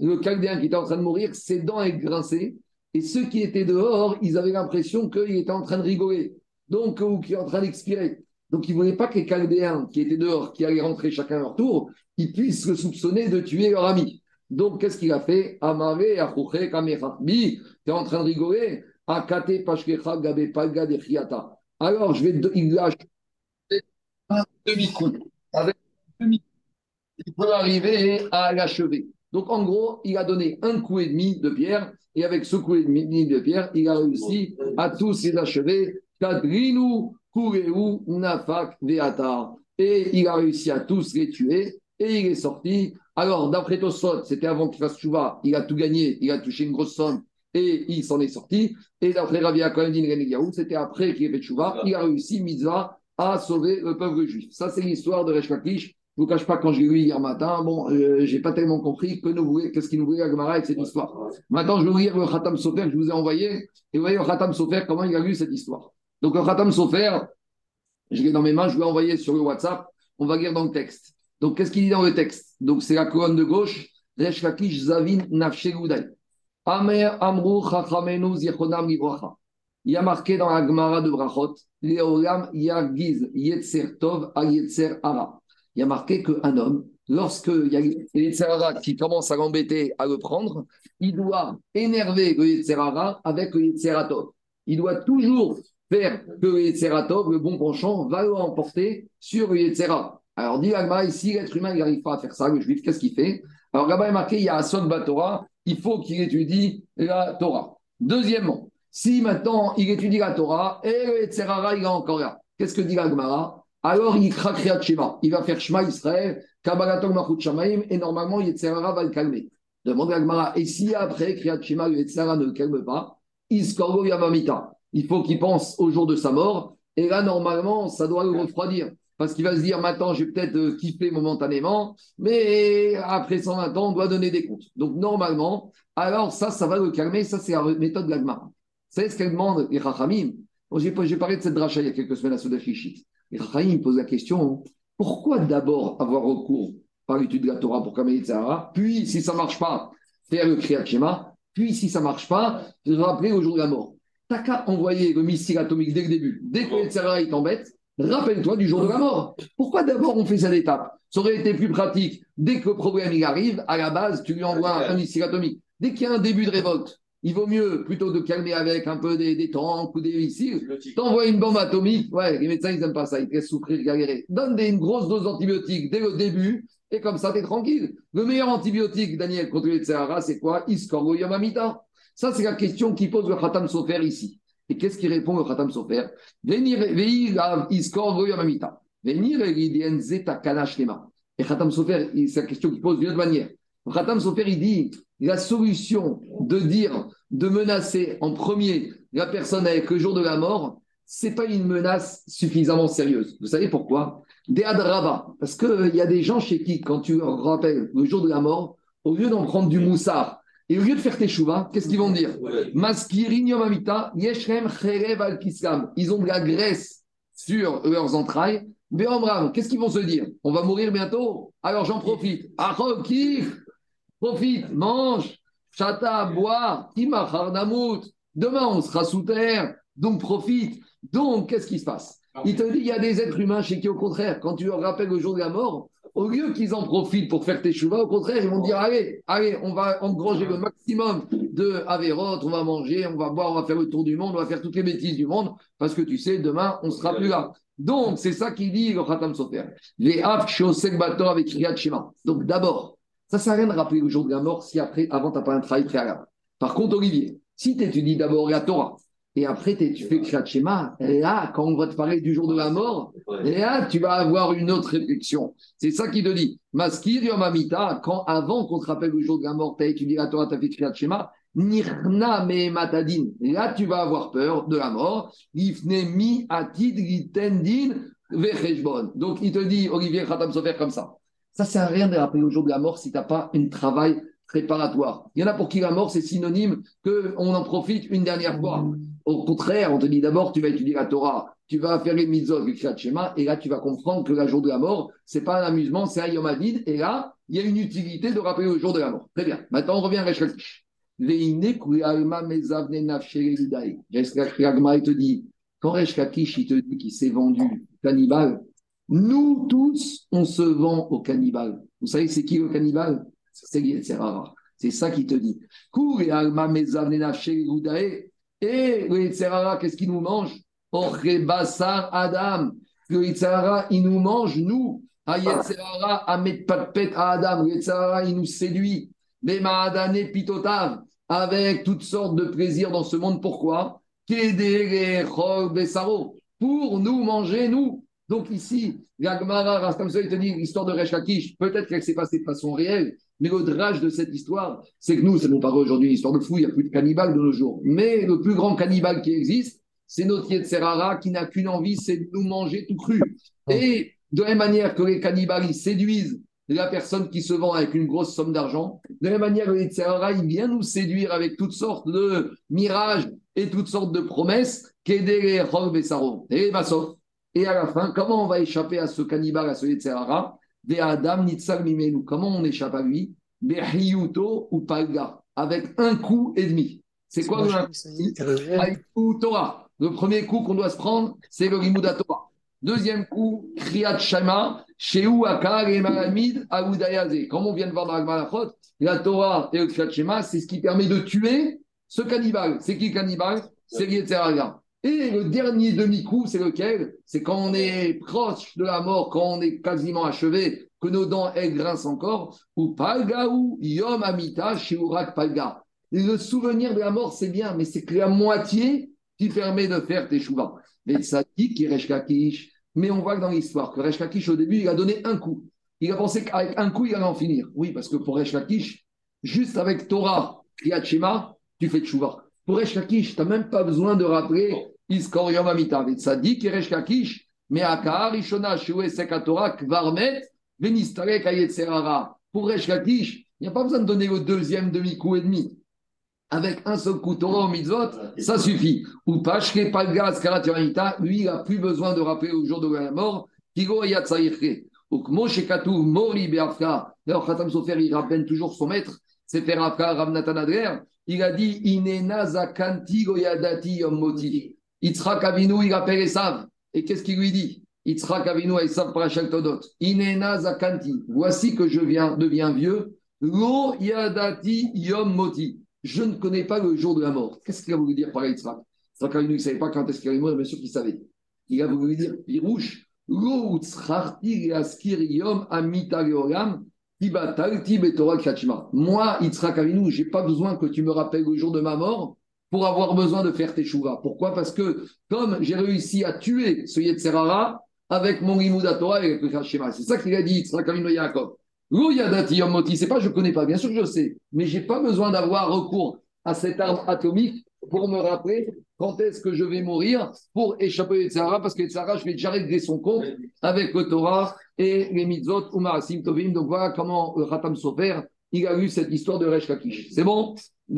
le chaldéen qui était en train de mourir, ses dents étaient grincées, et ceux qui étaient dehors, ils avaient l'impression qu'il était en train de rigoler, donc, ou qu'il est en train d'expirer. Donc, ils ne voulaient pas que les Chaldéens qui étaient dehors, qui allaient rentrer chacun à leur tour, ils puissent le soupçonner de tuer leur ami. Donc, qu'est-ce qu'il a fait? Amaré, Achouché, Kamechabi, tu es en train de rigoler? Akate, Pashkecha, Gabe, Palga, Dechiata. Alors, je vais, il lâche un demi-coup. Avec un demi il peut arriver à l'achever. Donc, en gros, il a donné un coup et demi de pierre, et avec ce coup et demi de pierre, il a réussi à tous les achever. Kadrinu, Kureu, Nafak, Veata. Et il a réussi à tous les tuer, et il est sorti. Alors, d'après Tosot, c'était avant qu'il fasse Chouva, il a tout gagné, il a touché une grosse somme, et il s'en est sorti. Et d'après Rabbi Akohen c'était après qu'il ait fait Chouva, il a réussi, Mitzvah, à sauver le peuple juif. Ça, c'est l'histoire de Resh Lakish. Je ne vous cache pas, quand je l'ai lu hier matin, bon, euh, je n'ai pas tellement compris que nous qu'est-ce qu'il nous voulait Agmara avec cette histoire. Maintenant, je vais vous lire le Khatam Sofer que je vous ai envoyé. Et vous voyez le Khatam Sofer, comment il a lu cette histoire. Donc, le Khatam Sofer, je l'ai dans mes mains, je l'ai envoyé sur le WhatsApp. On va lire dans le texte. Donc, qu'est-ce qu'il dit dans le texte? Donc, c'est la colonne de gauche. Zavin. Amer Amru Chachamenu Zichonam Livracha. Il y a marqué dans la Gemara de Brachot, Leolam Yagiz Yetzer Tov a Yetzer Ara. Il y a marqué qu'un homme, lorsque il y a Yetzer Ara qui commence à l'embêter à le prendre, il doit énerver le Yetzer Ara avec le Yetzer Tov. Il doit toujours faire que le Yetzer Tov, le bon penchant, va l'emporter sur le Yetzer Alors, dit Agma, ici, l'être humain, n'arrive pas à faire ça, le juif, qu'est-ce qu'il fait? Alors là-bas, il est marqué, il y a un Torah, il faut qu'il étudie la Torah. Deuxièmement, si maintenant il étudie la Torah et le Etzerara, il est encore là, qu'est-ce que dit l'Agmara Alors il craque Shema. Il va faire Shema Israël, Kabbalatong Machut Shamaim, et normalement Yetzerara va le calmer. Demande l'Agmara. Et si après Kriyat Shema, le Yetzerara ne le calme pas, Iskorgo Yamamita. Il faut qu'il pense au jour de sa mort. Et là, normalement, ça doit le refroidir. Parce qu'il va se dire, maintenant, j'ai peut-être euh, kiffé momentanément, mais après 120 ans, on doit donner des comptes. Donc, normalement, alors ça, ça va le calmer. Ça, c'est la méthode de l'Agmara. Vous savez ce qu'elle demande, les Rachamim J'ai parlé de cette dracha il y a quelques semaines à Sodafichit. Les Rachamim posent la question pourquoi d'abord avoir recours par l'étude de la Torah pour les Sahara, puis, si ça ne marche pas, faire le Kriyat Shema, puis, si ça ne marche pas, rappeler au jour de la mort T'as qu'à envoyer le missile atomique dès le début. Dès que les Sahara t'embête, rappelle-toi du jour de la mort. Pourquoi d'abord on fait cette étape? Ça aurait été plus pratique. Dès que le problème arrive, à la base, tu lui envoies un missile atomique. Dès qu'il y a un début de révolte, il vaut mieux, plutôt de calmer avec un peu des, des tanks ou des missiles, t'envoies une bombe atomique. Ouais, les médecins, ils n'aiment pas ça, ils te laissent souffrir, galérer. Donne des, une grosse dose d'antibiotiques dès le début, et comme ça, tu es tranquille. Le meilleur antibiotique, Daniel, contre les Sahara, c'est quoi? Iskorgo Yamamita. Ça, c'est la question qui pose le Khatam Sofer ici. Et qu'est-ce qui répond le Khatam Sofer? Venir, Iskorgo Yamamita. Venir. Et Khatam Sofer, c'est la question qui pose d'une autre manière. Khatam Sofer, il dit la solution de dire, de menacer en premier la personne avec le jour de la mort, c'est pas une menace suffisamment sérieuse. Vous savez pourquoi? Des adraba. Parce qu'il y a des gens chez qui, quand tu leur rappelles le jour de la mort, au lieu d'en prendre du moussard, et au lieu de faire tes chouvas, qu'est-ce qu'ils vont dire? Ils ont de la graisse sur leurs entrailles. Qu'est-ce qu'ils vont se dire? On va mourir bientôt? Alors j'en profite. Profite, mange, chata, bois, imacharnamut. Demain, on sera sous terre, donc profite. Donc, qu'est-ce qui se passe? Il te dit il y a des êtres humains chez qui, au contraire, quand tu leur rappelles le jour de la mort, au lieu qu'ils en profitent pour faire tes chouvas, au contraire, ils vont dire allez, allez, on va engranger le maximum de Averot, on va manger, on va boire, on va faire le tour du monde, on va faire toutes les bêtises du monde, parce que tu sais, demain, on sera plus là. Donc, c'est ça qu'il dit le Khatam Sofer. Les Af avec Kriyat Shema. Donc, d'abord, ça ne sert à rien de rappeler le jour de la mort si après, avant, tu n'as pas un travail préalable. Par contre, Olivier, si tu étudies d'abord la Torah et après tu fais Kriyat Shema, là, quand on va te parler du jour de la mort, là, tu vas avoir une autre réflexion. C'est ça qui te dit. Maskir Yom Amita, quand avant qu'on te rappelle le jour de la mort, tu as étudié la Torah, tu as fait Kriyat Shema, Nirna matadin. Là, tu vas avoir peur de la mort. Atid Donc, il te dit, Olivier Khatam Sofer, comme ça. Ça sert à rien de rappeler au jour de la mort si tu n'as pas un travail préparatoire. Il y en a pour qui la mort, c'est synonyme qu'on en profite une dernière fois. Au contraire, on te dit d'abord, tu vas étudier la Torah, tu vas faire les mitzvot, le et là, tu vas comprendre que le jour de la mort, c'est pas un amusement, c'est un yom et là, il y a une utilité de rappeler au jour de la mort. Très bien. Maintenant, on revient à Resh Lakish. il te dit, quand Resh il te dit qu'il s'est vendu cannibale, nous tous, on se vend au cannibale. Vous savez, c'est qui le cannibale? C'est Yetzerara. C'est ça qui te dit. Et le Yetzerara, qu'est-ce qu'il nous mange? Bassar Adam. Le Yetzerara, il nous mange, nous. À Yetzerara, à Metpatpet à Adam. Le Yetzerara, il nous séduit. Mais Pitotav, avec toutes sortes de plaisirs dans ce monde. Pourquoi? Pour nous manger, nous. Donc ici, comme ça, il te dit l'histoire de Resh peut-être qu'elle s'est passée de façon réelle, mais le drage de cette histoire, c'est que nous, ça nous paraît aujourd'hui une histoire de fou, il n'y a plus de cannibales de nos jours. Mais le plus grand cannibale qui existe, c'est notre Yetzerara qui n'a qu'une envie, c'est de nous manger tout cru. Et de la même manière que les cannibales, ils séduisent la personne qui se vend avec une grosse somme d'argent, de la même manière que les il vient nous séduire avec toutes sortes de mirages et toutes sortes de promesses, qu'aider les Et Bassov. Et à la fin, comment on va échapper à ce cannibale, à ce Yetzerara Adam Comment on échappe à lui? Ou Palga, avec un coup et demi. C'est quoi le Torah Le premier coup qu'on doit se prendre, c'est le Rimouda Torah. Deuxième coup, Kriyat Shema, Sheu Akar et Malamid Aoudayaze. Comme on vient de voir dans la la Torah et le Kriyat Shema, c'est ce qui permet de tuer ce cannibale. C'est qui le cannibale? C'est Yetzerara. Et le dernier demi-coup, c'est lequel? C'est quand on est proche de la mort, quand on est quasiment achevé, que nos dents, elles grincent encore. Ou palga ou yom amita shiurak palga. Le souvenir de la mort, c'est bien, mais c'est que la moitié qui permet de faire tes chouvas. Mais ça dit qu'il Kakish. Mais on voit que dans l'histoire, que Resh Kakish, au début, il a donné un coup. Il a pensé qu'avec un coup, il allait en finir. Oui, parce que pour Resh Kakish, juste avec Torah, Kriyat tu fais chouvas. Pour Resh Kakish, tu n'as même pas besoin de rappeler Iskor Yom Amita. Ça dit Kakish, mais Akar, Ishona, Shue, Sekatora, Kvarmet, Venistare, Kayetserara. Pour Resh Kakish, il n'y a pas besoin de donner le deuxième demi-coup et demi. Avec un seul coup Torah au mitzvot, ça suffit. Ou Pashke, Palgas, Karatioranita, lui, il n'a plus besoin de rappeler au jour de la mort, Kigo Yatsaïrke. Donc, Moshe Katou, Mori Beafka. Alors, Khatam Sofer, il rappelle toujours son maître, c'est Faire Afka, Ramnatan Adler. Il a dit Inena Zakanti Goyadati Yom Moti. Yitzhak Avinu, il appelle Esav. Et qu'est-ce qu'il lui dit? Yitzhak Avinu Esav Parashat Todot. Inena Zakanti. Voici que je viens, deviens vieux. Lo Yadati Yom Moti. Je ne connais pas le jour de la mort. Qu'est-ce qu'il a voulu dire par Yitzhak? Yitzhak Avinu, il ne savait pas quand est-ce qu'il allait mourir, bien sûr qu'il savait. Il a voulu dire Pirouche. Lo Utzrarti Yaskir Yom Amita Leolam. Moi, Yitzhak Avinu, je n'ai pas besoin que tu me rappelles le jour de ma mort pour avoir besoin de faire tes chouvas. Pourquoi? Parce que comme j'ai réussi à tuer ce Yetzerara avec mon Limouda Torah et avec le Hashema, c'est ça qu'il a dit, Yitzhak Yaakov. c'est pas je connais pas, bien sûr que je sais, mais j'ai pas besoin d'avoir recours à cette arme atomique pour me rappeler quand est-ce que je vais mourir pour échapper à Sahara, parce que Sahara, je vais déjà régler son compte avec le Torah et les mitzvot ou Tovim. Donc voilà comment le Khatam Sofer, il a eu cette histoire de Resh. C'est bon?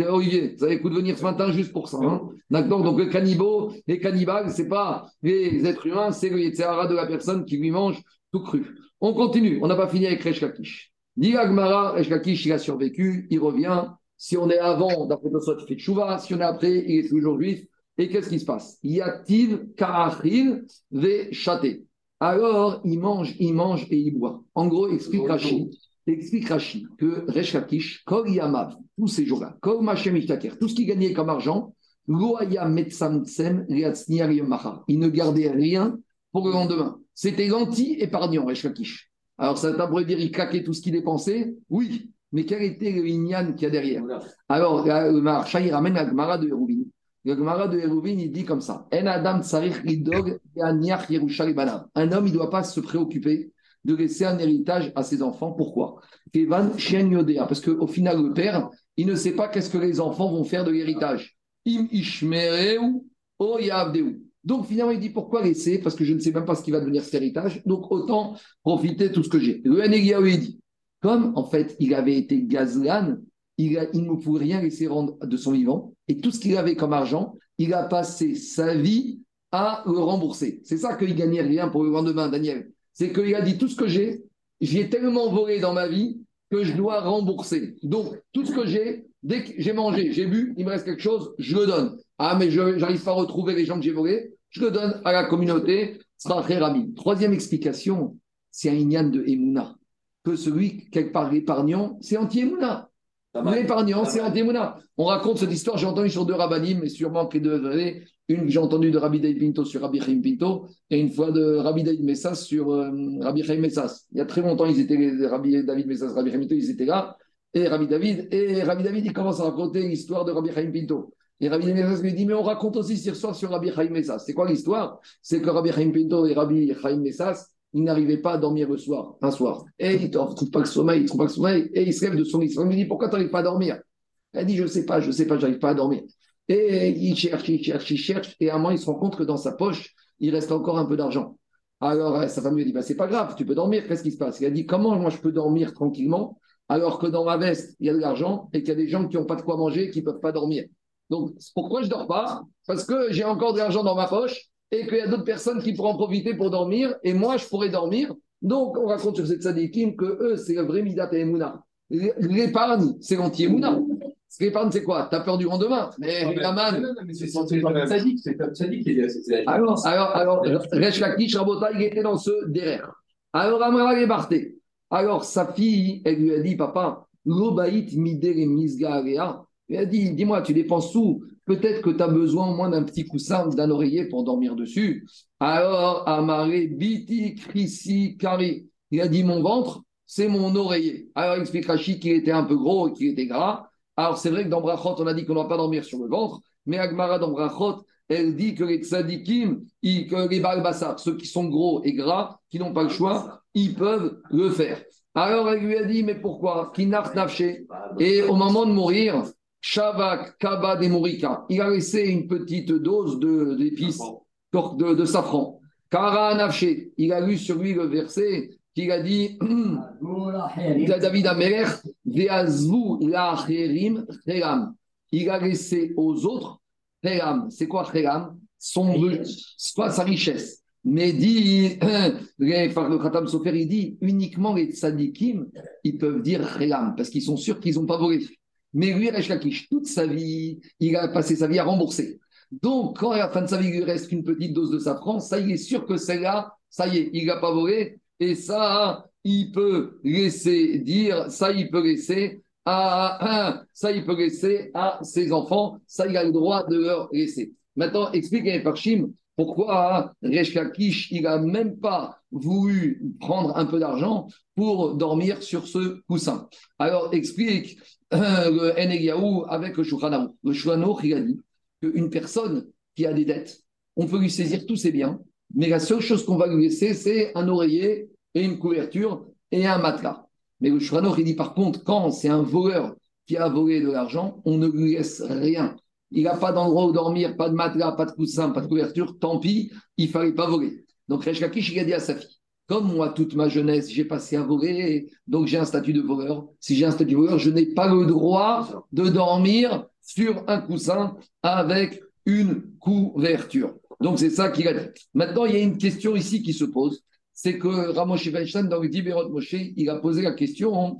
Olivier, vous avez coup de venir ce matin juste pour ça. Hein D'accord Donc le cannibaux, les cannibales, ce n'est pas les êtres humains, c'est le Sahara de la personne qui lui mange tout cru. On continue, on n'a pas fini avec Resh Kakish. Dit Agmara, il a survécu, il revient. Si on est avant, d'après le il fait Tchouva. Si on est après, il est toujours juif. Et qu'est-ce qui se passe? Yativ karachil ve chate. Alors, il mange, il mange et il boit. En gros, explique Rashi, explique Rashi que Resh Kol Yamav, tous ces jours-là, Kol Machem tout ce qu'il gagnait comme argent, il ne gardait rien pour le lendemain. C'était l'anti-épargnant, Resh Alors, ça pourrait dire il claquait tout ce qu'il dépensait. Oui, mais quel était le Inyan qu'il y a derrière? Alors, le Marcha, il ramène la Gemara de Hérouvin. Le Gemara de Hérouvin, il dit comme ça. Un homme, il ne doit pas se préoccuper de laisser un héritage à ses enfants. Pourquoi? Parce qu'au final, le père, il ne sait pas qu'est-ce que les enfants vont faire de l'héritage. Im o Donc finalement, il dit pourquoi laisser? Parce que je ne sais même pas ce qui va devenir cet héritage. Donc autant profiter de tout ce que j'ai. Le il dit comme en fait il avait été gazlan, il, ne pouvait rien laisser rendre de son vivant, et tout ce qu'il avait comme argent, il a passé sa vie à le rembourser. C'est ça qu'il gagnait rien pour le lendemain, Daniel. C'est qu'il a dit tout ce que j'ai, j'ai tellement volé dans ma vie que je dois rembourser. Donc, tout ce que j'ai, dès que j'ai mangé, j'ai bu, il me reste quelque chose, je le donne. Ah, mais je n'arrive pas à retrouver les gens que j'ai volés, je le donne à la communauté, sera très rapide. Troisième explication, c'est un ignan de Emouna que celui, quelque part, l'épargnant, c'est anti-Emouna. L'épargnant, c'est anti-Emouna. On raconte cette histoire, j'ai entendu sur deux rabbinim, mais sûrement deux années. Une que j'ai entendue de Rabbi David Pinto sur Rabbi Chaim Pinto, et une fois de Rabbi David Messas sur euh, Rabbi Chaim Messas. Il y a très longtemps, ils étaient, Rabbi David Messas, Rabbi Chaim Pinto, ils étaient là, et Rabbi David, et Rabbi David, il commence à raconter l'histoire de Rabbi Chaim Pinto. Et Rabbi David Messas lui dit, mais on raconte aussi cette histoire sur Rabbi Chaim Messas. C'est quoi l'histoire? C'est que Rabbi Chaim Pinto et Rabbi Chaim Messas, il n'arrivait pas à dormir le soir, un soir. Et il ne trouve pas le sommeil, il ne trouve pas le sommeil, et il se lève de son lit. Il me dit, pourquoi tu n'arrives pas à dormir? Elle dit, je ne sais pas, je ne sais pas, je n'arrive pas à dormir. Et il cherche, il cherche, il cherche, et à un moment, il se rend compte que dans sa poche, il reste encore un peu d'argent. Alors euh, sa femme lui dit, bah, c'est pas grave, tu peux dormir, qu'est-ce qui se passe? Il a dit, comment moi je peux dormir tranquillement alors que dans ma veste, il y a de l'argent et qu'il y a des gens qui n'ont pas de quoi manger et qui ne peuvent pas dormir? Donc, pourquoi je ne dors pas? Parce que j'ai encore de l'argent dans ma poche et qu'il y a d'autres personnes qui pourront en profiter pour dormir, et moi, je pourrais dormir. Donc, on raconte sur cette sadikim que eux, c'est le vrai Midat et Emouna. L'épargne, c'est l'anti-Emouna. L'épargne, c'est quoi? Tu as peur du lendemain. Mais la man. C'est sadique, c'est sadique qui est Alors, alors, alors, Resh Lakish Rabota, il était dans ce derrière. Alors, Amara est parté. Alors, sa fille, elle lui a dit, papa, l'obaït midere misga il a dit, dis-moi, tu dépenses tout Peut-être que tu as besoin au moins d'un petit coussin, d'un oreiller pour dormir dessus. Alors, Amaré, Biti, Chrisi, Kari. Il a dit, mon ventre, c'est mon oreiller. Alors, il explique Rachid qu'il était un peu gros et qu'il était gras. Alors, c'est vrai que dans Brachot, on a dit qu'on ne doit pas dormir sur le ventre. Mais Agmara, dans Brachot, elle dit que les tzadikim, que les balbassar, ceux qui sont gros et gras, qui n'ont pas le choix, ils peuvent le faire. Alors, elle lui a dit, mais pourquoi? Et au moment de mourir, Shavak Kaba de Morika. Il a laissé une petite dose d'épices, de, de, safran. Kara Nafshe. Il a lu sur lui le verset qu'il a dit David. Il a laissé aux autres. C'est quoi Chelam Son soit sa richesse. Mais dit, le Khatam Sofer, il dit uniquement les tzadikim, ils peuvent dire parce qu'ils sont sûrs qu'ils n'ont pas volé. Mais lui, Resh toute sa vie, il a passé sa vie à rembourser. Donc, quand à la fin de sa vie, il lui reste une petite dose de safran, ça, il est sûr que celle-là, ça y est, il n'a pas volé. Et ça, il peut laisser dire, ça, il peut laisser à, ça, il peut laisser à ses enfants, ça, il a le droit de leur laisser. Maintenant, expliquez par Chim pourquoi Resh il n'a même pas voulu prendre un peu d'argent pour dormir sur ce coussin. Alors, explique euh, le avec le Shulchan Le Shulchan il a dit qu'une personne qui a des dettes, on peut lui saisir tous ses biens, mais la seule chose qu'on va lui laisser, c'est un oreiller et une couverture et un matelas. Mais le il dit par contre, quand c'est un voleur qui a volé de l'argent, on ne lui laisse rien il n'a pas d'endroit où dormir, pas de matelas, pas de coussin, pas de couverture, tant pis, il ne fallait pas voler. Donc Resh il a dit à sa fille, comme moi, toute ma jeunesse, j'ai passé à voler, donc j'ai un statut de voleur. Si j'ai un statut de voleur, je n'ai pas le droit de dormir sur un coussin avec une couverture. Donc c'est ça qu'il a dit. Maintenant, il y a une question ici qui se pose. C'est que Ramosh Weinstein, dans le Dibérot Moshe, il a posé la question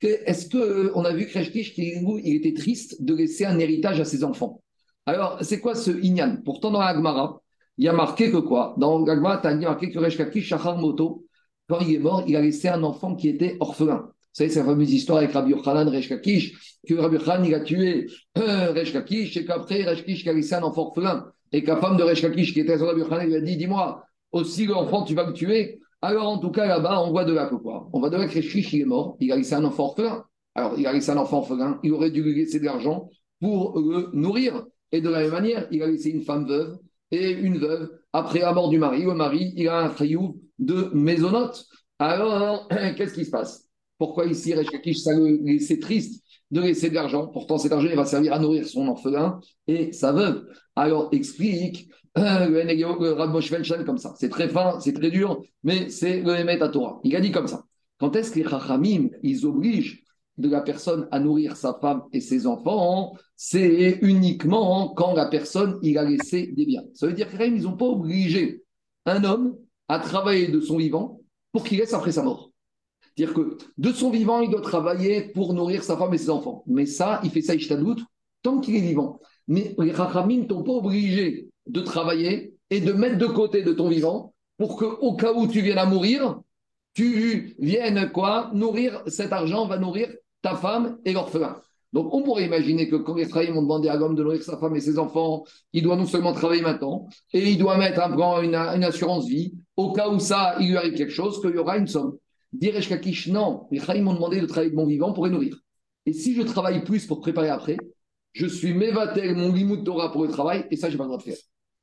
est-ce qu'on a vu Kreshkish il était triste de laisser un héritage à ses enfants? Alors, c'est quoi ce Inyan? Pourtant, dans l'Agmara, il y a marqué que quoi? Dans l'Agmara, tu as marqué que Reshkakish, Shachar Moto, quand il est mort, il a laissé un enfant qui était orphelin. Vous savez, c'est la fameuse histoire avec Rabbi Yochanan Reshkakish, que Rabbi Yochanan, il a tué euh, Reshkakish, et qu'après, Reshkakish a laissé un enfant orphelin. Et que la femme de Reshkakish, qui était sur Rabbi Yochanan, lui a dit Dis-moi, aussi l'enfant, tu vas le tuer? Alors, en tout cas, là-bas, on voit de là que quoi On voit de là que Réchiche, est mort, il a laissé un enfant orphelin. Alors, il a laissé un enfant orphelin, il aurait dû lui laisser de l'argent pour le nourrir. Et de la même manière, il a laissé une femme veuve et une veuve. Après la mort du mari, le mari, il a un frayou de maisonnote. Alors, qu'est-ce qui se passe? Pourquoi ici, Réchiche, ça c'est triste de laisser de l'argent? Pourtant, cet argent, il va servir à nourrir son orphelin et sa veuve. Alors, explique Rav comme ça. C'est très fin, c'est très dur, mais c'est le Emet à Torah. Il a dit comme ça. Quand est-ce que les Chachamim, ils obligent de la personne à nourrir sa femme et ses enfants, c'est uniquement quand la personne, il a laissé des biens. Ça veut dire qu'ils n'ont pas obligé un homme à travailler de son vivant pour qu'il laisse après sa mort. C'est-à-dire que de son vivant, il doit travailler pour nourrir sa femme et ses enfants. Mais ça, il fait ça, doute, tant qu'il est vivant. Mais les Chachamim t'ont pas obligé de travailler et de mettre de côté de ton vivant pour que au cas où tu viennes à mourir, tu viennes quoi Nourrir cet argent va nourrir ta femme et l'orphelin. Donc on pourrait imaginer que quand les travailleurs ont demandé à l'homme de nourrir sa femme et ses enfants, il doit non seulement travailler maintenant, et il doit mettre un, une, une assurance vie, au cas où ça, il lui arrive quelque chose, qu'il y aura une somme. Dirais-je Kakish, non, les travailleurs m'ont demandé de travailler de mon vivant pour les nourrir. Et si je travaille plus pour préparer après, je suis mévatel mon limut Torah pour le travail, et ça, je n'ai pas le droit de faire.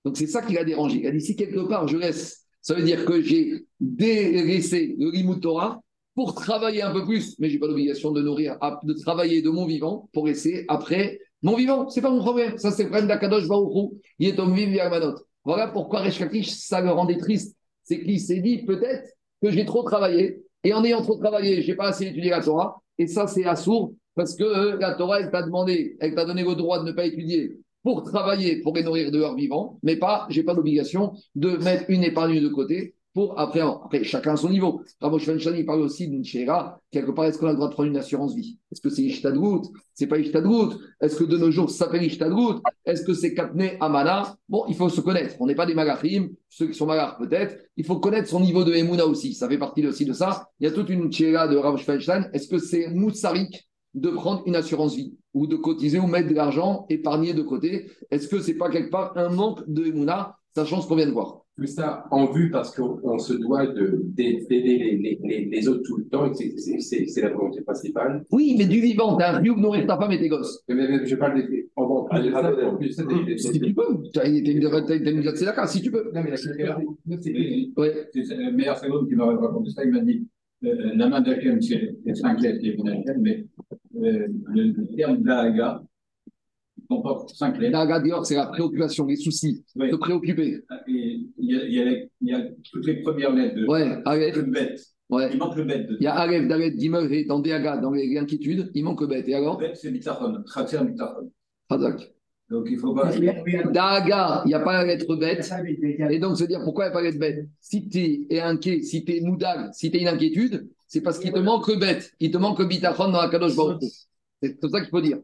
Donc c'est ça qui l'a dérangé. Il a dit si quelque part je laisse, ça veut dire que j'ai délaissé le limut Torah pour travailler un peu plus, mais je n'ai pas l'obligation de nourrir, de travailler de mon vivant pour laisser après mon vivant. C'est pas mon problème. Ça, c'est le problème d'Akadosh Baruchou. Il est homme manot. Voilà pourquoi Reshkakish, ça le rendait triste. C'est qu'il s'est dit peut-être que j'ai trop travaillé. Et en ayant trop travaillé, je n'ai pas assez étudié la Torah. Et ça, c'est assourd parce que euh, la Torah, elle t'a demandé, elle t'a donné le droit de ne pas étudier pour travailler, pour les nourrir de leur vivant, mais pas, j'ai pas l'obligation de mettre une épargne de côté pour après, après chacun son niveau. Ramosh il parle aussi d'une chéra, quelque part, est-ce qu'on a le droit de prendre une assurance vie? Est-ce que c'est Ishtadrout C'est pas Ishtadrout Est-ce que de nos jours, ça s'appelle Ishtadrout Est-ce que c'est Kapne Amana? Bon, il faut se connaître. On n'est pas des magachim, ceux qui sont magars peut-être. Il faut connaître son niveau de Emouna aussi. Ça fait partie aussi de ça. Il y a toute une chéra de Ramosh Est-ce que c'est Moutsarik de prendre une assurance vie ou de cotiser ou mettre de l'argent épargné de côté Est-ce que c'est pas quelque part un manque de Mouna, sachant ce qu'on vient de voir? Tout ça en vue parce qu'on se doit d'aider les, les, les, autres tout le temps et c'est la volonté principale. Oui, mais du vivant, tu as un de nourrir ta femme et tes gosses. Mais, je parle des. En en plus. Si tu peux, tu as une c'est si tu peux. Non, mais la c'est le meilleur seconde qui m'a raconté ça, il m'a dit euh, la main d'Hachem, c'est Hachem, mais euh, le, terme d'Aga comporte cinq lettres. D'Aga, c'est la préoccupation, les soucis, de préoccuper. Il y, a, y, a, toutes les premières lettres de, ouais, Aleph, le bête. Ouais. Il manque le bête. Il y a Aleph, Dalet, Gimel, et dans Daga, dans les inquiétudes, il manque le bête. Et alors Le bête, c'est Mitachon, Khatser Mitachon. Hazak. Donc il faut pas. Daga, il n'y a pas la lettre bête. Et donc se dire pourquoi il n'y a pas la lettre bête? Si tu es inquiet, si tu es moudag, si tu es une inquiétude, c'est parce qu'il te manque bête. Il te manque bitachon dans la kadosh baruch. C'est comme ça qu'il faut dire.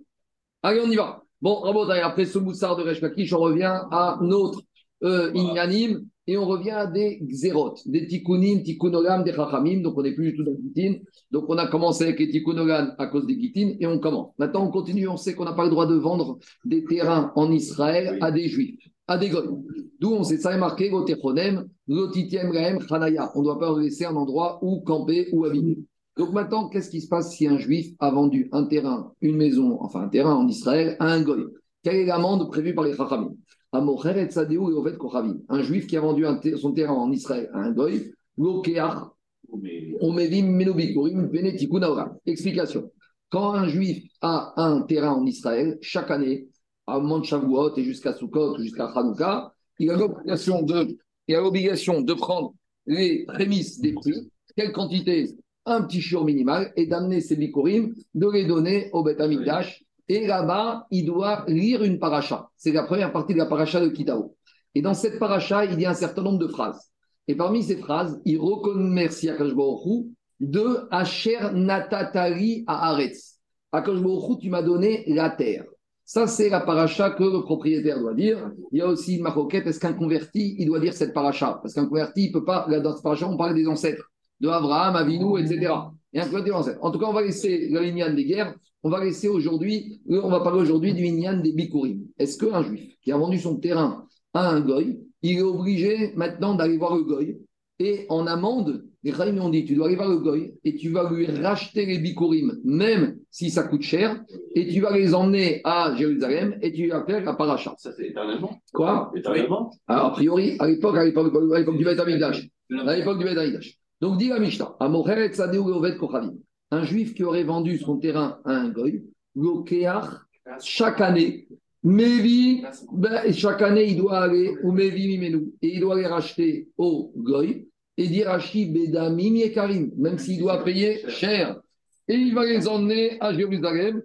Allez, on y va. Bon, après ce moussard de Reshkakish, on revient à notre euh, Inyanim, et on revient à des Xerot, des Tikkunim, Tikkunolam, des Chachamim, donc on n'est plus du tout dans Gitin. Donc on a commencé avec les Tikkunolam à cause des Gitin, et on commence. Maintenant on continue, on sait qu'on n'a pas le droit de vendre des terrains en Israël à des Juifs, à des Goyim. D'où on sait ça est marqué, Gotechonem, Lotitiem Rahem, Chanaya. On ne doit pas laisser un endroit où camper ou habiter. Donc maintenant, qu'est-ce qui se passe si un juif a vendu un terrain, une maison, enfin un terrain en Israël à un goy? Quelle est l'amende prévue par les chachamim? Un juif qui a vendu son terrain en Israël à un goy, Explication. Quand un juif a un terrain en Israël, chaque année, à Mont et jusqu'à Sukkot, jusqu'à Hanouka, il a l'obligation de, prendre les prémices des prix, quelle quantité un petit chiot minimal et d'amener ses bikurim, de les donner au Beth Amikdash. Et là-bas, il doit lire une paracha. C'est la première partie de la paracha de Kitao. Et dans cette paracha, il y a un certain nombre de phrases. Et parmi ces phrases, il remercie Akashbaoru de Asher Natatari à Aretz. Akashbaoru, tu m'as donné la terre. Ça, c'est la paracha que le propriétaire doit dire. Il y a aussi une maroquette. Est-ce qu'un converti, il doit dire cette paracha? Parce qu'un converti, il peut pas. Dans cette paracha, on parle des ancêtres de Abraham, Avinu, etc. Et un En tout cas, on va laisser le des guerres. On va laisser aujourd'hui, on va parler aujourd'hui du Inyan des Bikurim. Est-ce qu'un juif qui a vendu son terrain à un goy, il est obligé maintenant d'aller voir le goy et en amende, les Khaïm ont dit tu dois aller voir le goy et tu vas lui racheter les Bikurim, même si ça coûte cher, et tu vas les emmener à Jérusalem et tu vas faire la paracha. Ça, c'est éternellement. Quoi Éternellement. Alors, a priori, à l'époque, à l'époque, du Beth À l'époque du Beth donc, dit la Mishnah, un juif qui aurait vendu son terrain à un goy, chaque année, ben, chaque année, il doit aller, ou Mevi Mimenu, et il doit les racheter au goy, et dire Ashi Bedamim Yekarim, même s'il doit payer cher. Et il va les emmener à Jérusalem,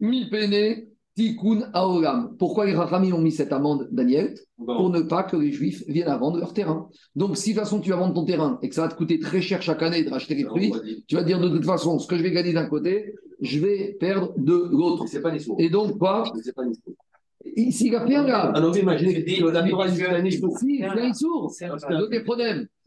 mi pene Tikkun Aolam. Pourquoi les Rachamim ont mis cette amende, Daniel? Pour ne pas que les Juifs viennent à vendre leur terrain. Donc, si de toute façon tu vas vendre ton terrain et que ça va te coûter très cher chaque année de racheter les fruits, tu vas dire de toute façon, ce que je vais gagner d'un côté, je vais perdre de l'autre. Et donc, quoi? Ici, il a fait un grave. Alors, imaginez que la Si, c'est un sourd. C'est un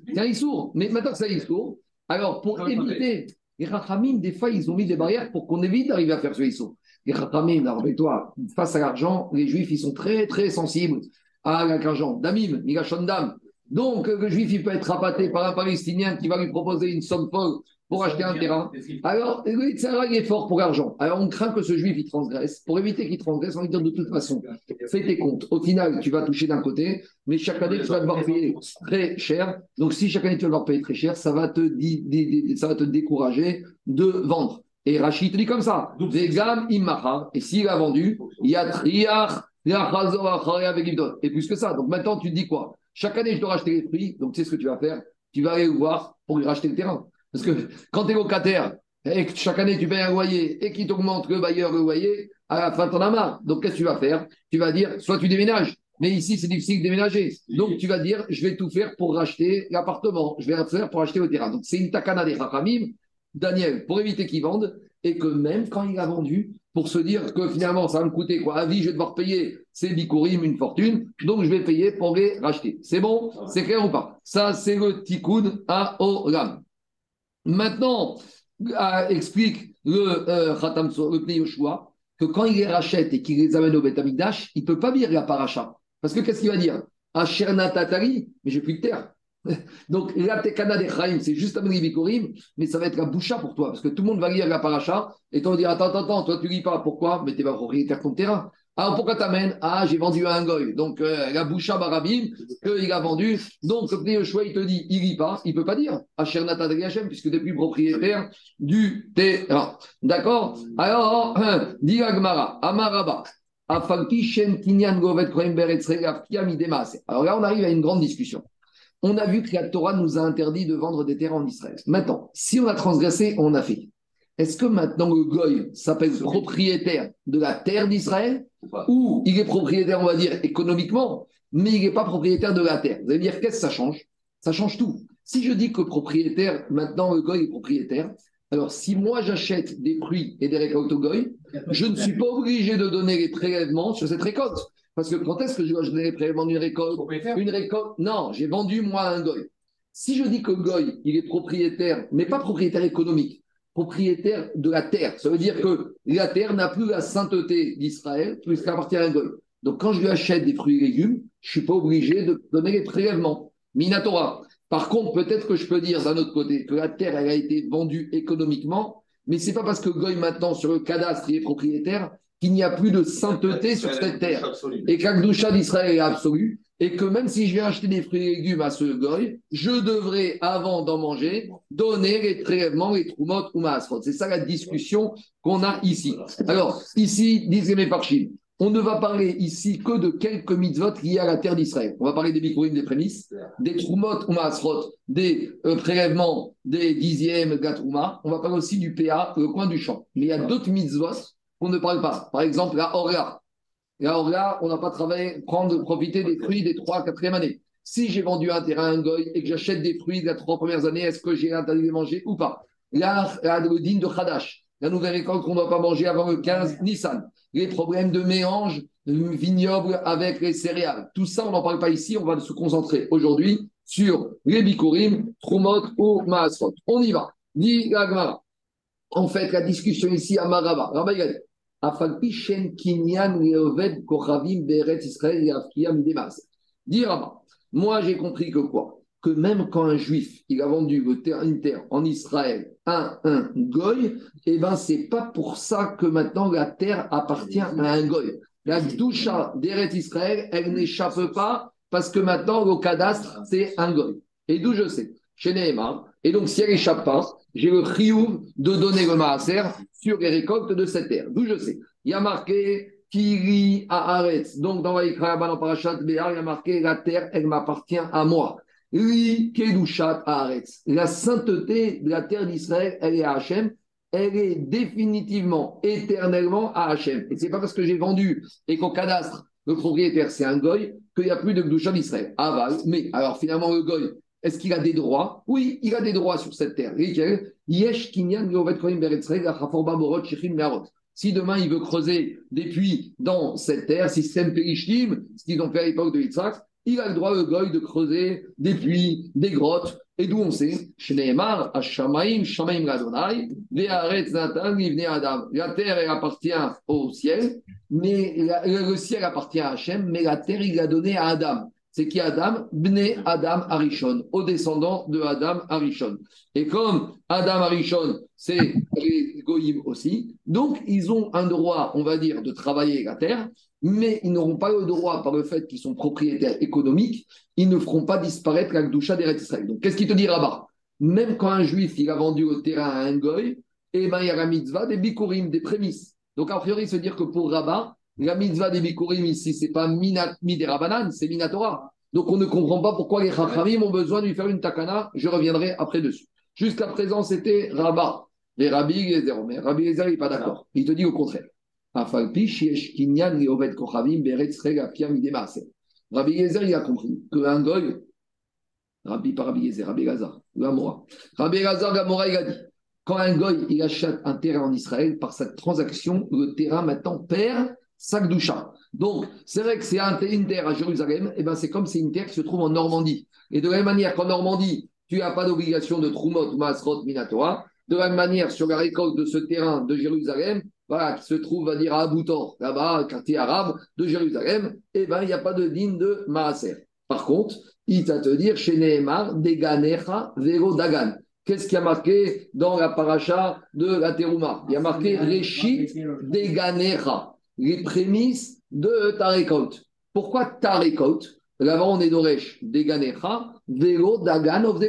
C'est un sourd. Mais maintenant que c'est un sourd, alors pour éviter, les Rachamim, des fois, ils ont mis des barrières pour qu'on évite d'arriver à faire ce sourd les Khatamim, toi face à l'argent, les Juifs, ils sont très, très sensibles à l'argent. Damim, Dam. Donc, le Juif, il peut être rapaté par un Palestinien qui va lui proposer une somme folle pour acheter un terrain. Alors, oui, il est fort pour l'argent. Alors, on craint que ce Juif, il transgresse. Pour éviter qu'il transgresse, on lui dire de toute façon, fais tes comptes. Au final, tu vas toucher d'un côté, mais chaque année, tu vas devoir payer très cher. Donc, si chaque année, tu vas devoir payer très cher, ça va te, ça va te décourager de vendre. Et Rachid dit comme ça Vegam imacha. Et s'il a vendu, il y a triach, et plus que ça. Donc maintenant, tu te dis quoi? Chaque année, je dois racheter les prix. Donc, tu sais ce que tu vas faire? Tu vas aller voir pour lui racheter le terrain. Parce que quand tu es locataire et que chaque année tu payes un loyer et qu'il t'augmente le bailleur le loyer, à la fin, tu en as marre. Donc, qu'est-ce que tu vas faire? Tu vas dire soit tu déménages, mais ici, c'est difficile de déménager. Donc, tu vas dire, je vais tout faire pour racheter l'appartement. Je vais tout faire pour acheter le terrain. Donc, c'est une takana des rachamim Daniel, pour éviter qu'il vende, et que même quand il a vendu, pour se dire que finalement ça va me coûter quoi? À vie, je vais devoir payer ces bikurim une fortune, donc je vais payer pour les racheter. C'est bon? C'est clair ou pas? Ça, c'est le tikkun à Olam. Maintenant, explique le euh, le Yoshua, que quand il les rachète et qu'il les amène au Beth Amikdash, il ne peut pas dire la paracha. Parce que qu'est-ce qu'il va dire? Asherna Tatari, mais j'ai plus de terre. Donc, la Tekana Chaim, c'est juste un Bikorim, mais ça va être la boucha pour toi, parce que tout le monde va lire la paracha, et toi, on va dire Attends, attends, attends, toi, tu lis pas, pourquoi? Mais tu es pas propriétaire de ton terrain. Alors, pourquoi t'amènes? Ah, j'ai vendu un goy. Donc, euh, la boucha barabim, qu'il a vendu. Donc, le choix, il te dit Il lit pas, il peut pas dire Achernata de puisque depuis propriétaire du terrain. D'accord? Alors, dit Agmara, Amaraba. Alors là, on arrive à une grande discussion on a vu que la Torah nous a interdit de vendre des terrains en Israël. Maintenant, si on a transgressé, on a fait. Est-ce que maintenant le goy s'appelle propriétaire de la terre d'Israël ou il est propriétaire, on va dire, économiquement, mais il n'est pas propriétaire de la terre? Vous allez dire, qu'est-ce que ça change? Ça change tout. Si je dis que propriétaire, maintenant le goy est propriétaire, alors si moi j'achète des fruits et des récoltes au goy, je ne suis pas obligé de donner les prélèvements sur cette récolte. Parce que quand est-ce que je dois donner les une récolte? Une récolte? Non, j'ai vendu moi un goy. Si je dis que goy, il est propriétaire, mais pas propriétaire économique, propriétaire de la terre, ça veut dire que la terre n'a plus la sainteté d'Israël puisqu'elle appartient à un goy. Donc quand je lui achète des fruits et légumes, je ne suis pas obligé de donner les prélèvements. Minatora. Par contre, peut-être que je peux dire d'un autre côté que la terre, elle a été vendue économiquement, mais c'est pas parce que Goy maintenant sur le cadastre il est propriétaire qu'il n'y a plus de sainteté sur cette terre et qu'Akdoucha d'Israël est absolu et que même si je viens acheter des fruits et légumes à ce Goy, je devrais, avant d'en manger, donner les prélèvements, les troumotes ou maasrot. C'est ça la discussion qu'on a ici. Alors, ici, disent mes parchim, on ne va parler ici que de quelques mitzvot liés à la terre d'Israël. On va parler des bikurim, des prémices, des trumot ou maasrot, des euh, prélèvements, des dixièmes gatrouma. On va parler aussi du PA, le coin du champ. Mais il y a d'autres mitzvot qu'on ne parle pas. Par exemple, la Oria. La Oria, on n'a pas travaillé, prendre, profiter des fruits des trois, quatrième années. Si j'ai vendu un terrain à un goy et que j'achète des fruits de la trois premières années, est-ce que j'ai interdit de manger ou pas? Là, le din de Khadash, la nouvelle école qu'on ne doit pas manger avant le 15 Nissan les problèmes de mélange vignoble avec les céréales. Tout ça, on n'en parle pas ici. On va se concentrer aujourd'hui sur les bikurim, trumot ou maasrot. On y va. Dit En fait, la discussion ici à Marava. Rabbi Dit Moi, j'ai compris que quoi? Que même quand un juif il a vendu une terre en Israël à un goy, eh ben c'est pas pour ça que maintenant la terre appartient à un goy. La doucha d'Eret Israël, elle n'échappe pas parce que maintenant le cadastre c'est un goy. Et d'où je sais? Chez Nehemar. Et donc si elle n'échappe pas, j'ai le chiyuv de donner le maaser sur les récoltes de cette terre. D'où je sais. Il y a marqué Kiri à Aretz. Donc dans la dans Parashat Béar, il y a marqué la terre, elle m'appartient à moi. La sainteté de la terre d'Israël, elle est à Hachem. Elle est définitivement, éternellement à Hachem. Et c'est pas parce que j'ai vendu et qu'au cadastre, le propriétaire, c'est un goy, qu'il n'y a plus de Gdusha d'Israël. Bah, mais alors finalement, le goy, est-ce qu'il a des droits Oui, il a des droits sur cette terre. Si demain il veut creuser des puits dans cette terre, système Périshtim, ce qu'ils ont fait à l'époque de Yitzhak, il a le droit, le goy, de creuser des puits, des grottes. Et d'où on sait. La terre, elle appartient au ciel, mais le ciel appartient à Hachem, mais la terre, il l'a donnée à Adam. C'est qui Adam? Bne Adam Arishon, au descendant de Adam Arishon. Et comme Adam Arishon, c'est les Goïm aussi, donc ils ont un droit, on va dire, de travailler la terre, mais ils n'auront pas le droit, par le fait qu'ils sont propriétaires économiques, ils ne feront pas disparaître la Gdoucha des Israël. Donc, qu'est-ce qu'il te dit Rabat Même quand un juif il a vendu au terrain à un goy, eh ben, il y a la mitzvah des bikurim, des prémices. Donc, a priori, se dire que pour Rabat, la mitzvah des bikurim ici, c'est pas miderabanan, c'est minatora. Donc, on ne comprend pas pourquoi les chachamim ont besoin de lui faire une takana. Je reviendrai après dessus. Jusqu'à présent, c'était Rabat. Les Rabbi Gezer. Mais Rabbi Gezer, il n'est pas d'accord. Il te dit au contraire. Rabbi Yezer, il a compris qu'un goy, Rabbi par Rabbi Yezer, Rabbi Gazar, Gamora. Rabbi Gazar, Gamora, il a dit quand un goy il achète un terrain en Israël, par cette transaction, le terrain maintenant perd sa doucha. Donc, c'est vrai que c'est une terre à Jérusalem, et ben c'est comme c'est une terre qui se trouve en Normandie. Et de la même manière qu'en Normandie, tu n'as pas d'obligation de Trumot, Masrot, Minatora, de la même manière, sur la récolte de ce terrain de Jérusalem, voilà, qui se trouve, va dire, à Aboutor, là-bas, quartier arabe de Jérusalem, eh bien, il n'y a pas de digne de Maaser. Par contre, il va te dire, chez Nehemar, Deganecha, Vero Dagan. Qu'est-ce qui a marqué dans la paracha de la Terouma Il y a marqué Réchit Deganecha, les prémices de ta récolte. Pourquoi ta récolte? Là-bas, on est d'Oresh, Deganecha, Vero Dagan of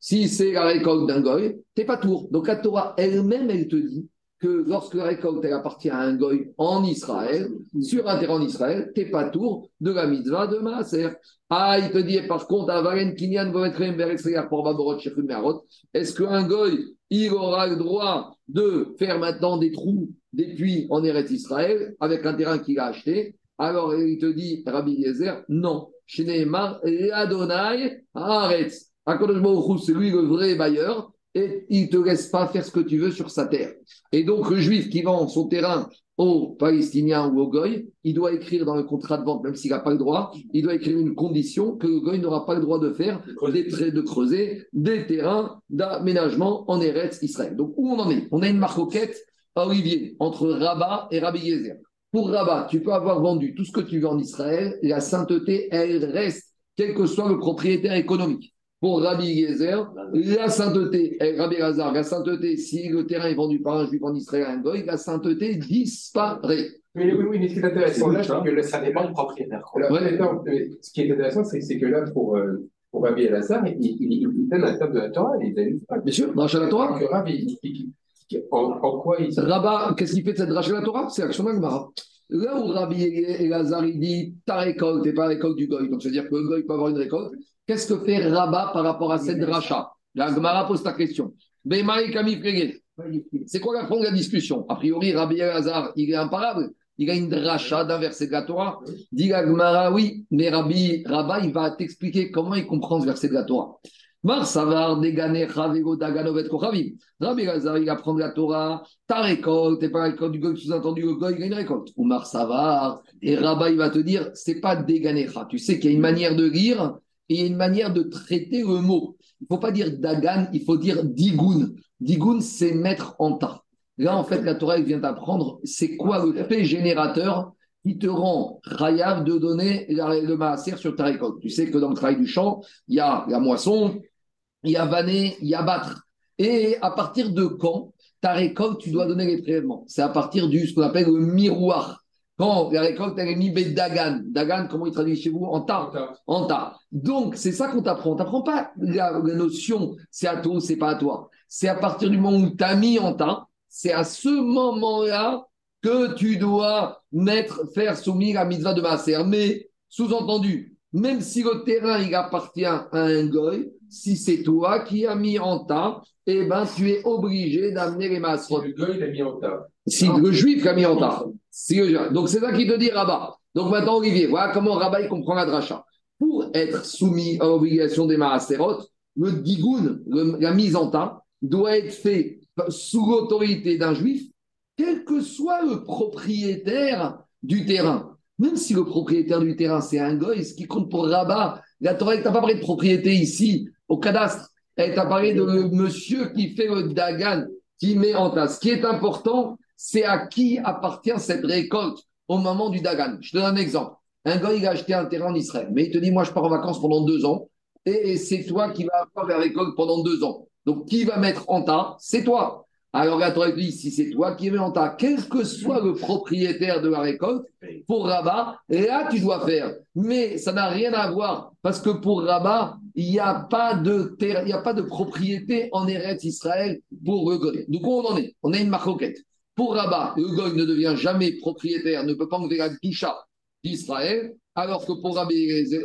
Si c'est la récolte d'un goy, t'es pas tour. Donc la Torah elle-même, elle te dit que lorsque la récolte elle appartient à un goy en Israël, sur un terrain en Israël, t'es pas tour de la mitzvah de Maaser. Ah, il te dit, par contre, est-ce qu'un goy, il aura le droit de faire maintenant des trous, des puits en Eretz Israël avec un terrain qu'il a acheté Alors il te dit, Rabbi Yezer, non. Shneemar, Adonai, Haaretz. c'est lui le vrai bailleur et il ne te laisse pas faire ce que tu veux sur sa terre. Et donc, le juif qui vend son terrain au Palestinien ou au Goy, il doit écrire dans le contrat de vente, même s'il n'a pas le droit, il doit écrire une condition que le Goy n'aura pas le droit de faire des traits de creuser, des terrains d'aménagement en Eretz Israël. Donc où on en est? On a une marcoquette, Olivier, entre Rabat et Rabbi Yezer. Pour Rabat, tu peux avoir vendu tout ce que tu veux en Israël, la sainteté, elle reste, quel que soit le propriétaire économique. Pour Rabbi Yezer, la sainteté, Rabbi Lazar, la sainteté, si le terrain est vendu par un juif en Israël un goy, la sainteté disparaît. Oui, oui, oui, mais ce qui est intéressant là, c'est que ça dépend du propriétaire. ce qui est intéressant, c'est que là, pour, euh, pour Rabbi Lazar, il, il, il, donne un terme de la Torah, il donne Bien sûr, dans la Torah. Rabbi, en, quoi il. Rabat, qu'est-ce qu'il fait de cette drache de la Torah? C'est l'action d'Agmara. Là où Rabbi Elazar, dit ta récolte n'est pas la récolte du goy, donc c'est-à-dire que le goy peut avoir une récolte. Qu'est-ce que fait Rabat par rapport à cette dracha La Gemara pose ta question. C'est quoi la fond de la discussion? A priori, Rabbi Elazar, il est imparable. Il a une dracha d'un verset de la Torah. Dit la Gemara, oui, mais Rabbi Rabat, il va t'expliquer comment il comprend ce verset de la Torah. Mar Savar, Degane, Chavego, Daganovet, Kochavim. Rabbi Lazar, il apprend la Torah, ta récolte, t'es pas la récolte du goy, sous-entendu, le goy, il a une récolte. Ou Mar Savar, et Rabbi, il va te dire, c'est pas Deganecha. Tu sais qu'il y a une manière de lire et il y a une manière de traiter le mot. Il ne faut pas dire Dagan, il faut dire Digoun. Digoun, c'est mettre en tas. Là, en fait, la Torah, vient d'apprendre, c'est quoi le fait générateur qui te rend rayav de donner le maaser sur ta récolte. Tu sais que dans le travail du champ, il y a la moisson, il y a vanner, il y a battre. Et à partir de quand ta récolte, tu dois donner les prélèvements? C'est à partir du ce qu'on appelle le miroir. Quand la récolte, elle est mise dagan. Dagan, comment il traduit chez vous? En tas. En. Donc, c'est ça qu'on t'apprend. On t'apprend pas la, notion, c'est à toi ou c'est pas à toi. C'est à partir du moment où tu as mis en tas, c'est à ce moment-là que tu dois mettre, faire soumis la mitzvah de Maaser. Mais, sous-entendu, même si le terrain, il appartient à un goy, si c'est toi qui as mis en tas, eh ben, tu es obligé d'amener les masses. Si le goy l'a mis en tas. Si le juif l'a mis en tas. Donc, c'est ça qui te dit Rabat. Donc, maintenant, Olivier, voilà comment Rabat il comprend la dracha. Pour être soumis à l'obligation des maaserot, le digoun, la mise en tas, doit être fait sous l'autorité d'un juif, quel que soit le propriétaire du terrain. Même si le propriétaire du terrain, c'est un goy, ce qui compte pour Rabat, la Torah n'a pas parlé de propriété ici, au cadastre. Elle t'a parlé de monsieur qui fait le dagan, qui met en tas. Ce qui est important, c'est à qui appartient cette récolte au moment du dagan. Je donne un exemple. Un gars, il a acheté un terrain en Israël, mais il te dit, moi, je pars en vacances pendant deux ans, et c'est toi qui vas avoir la récolte pendant deux ans. Donc, qui va mettre en tas? C'est toi. Alors la Torah dit, si c'est toi qui mets en tas, quel que soit le propriétaire de la récolte, pour Rabat, là tu dois faire. Mais ça n'a rien à voir, parce que pour Rabat, il n'y a pas de terre, il n'y a pas de propriété en Eretz Israël pour le Goy. Donc où on en est On a une marquette. Pour Rabat, le Goy ne devient jamais propriétaire, ne peut pas enlever la Kisha d'Israël, alors que pour Rabbi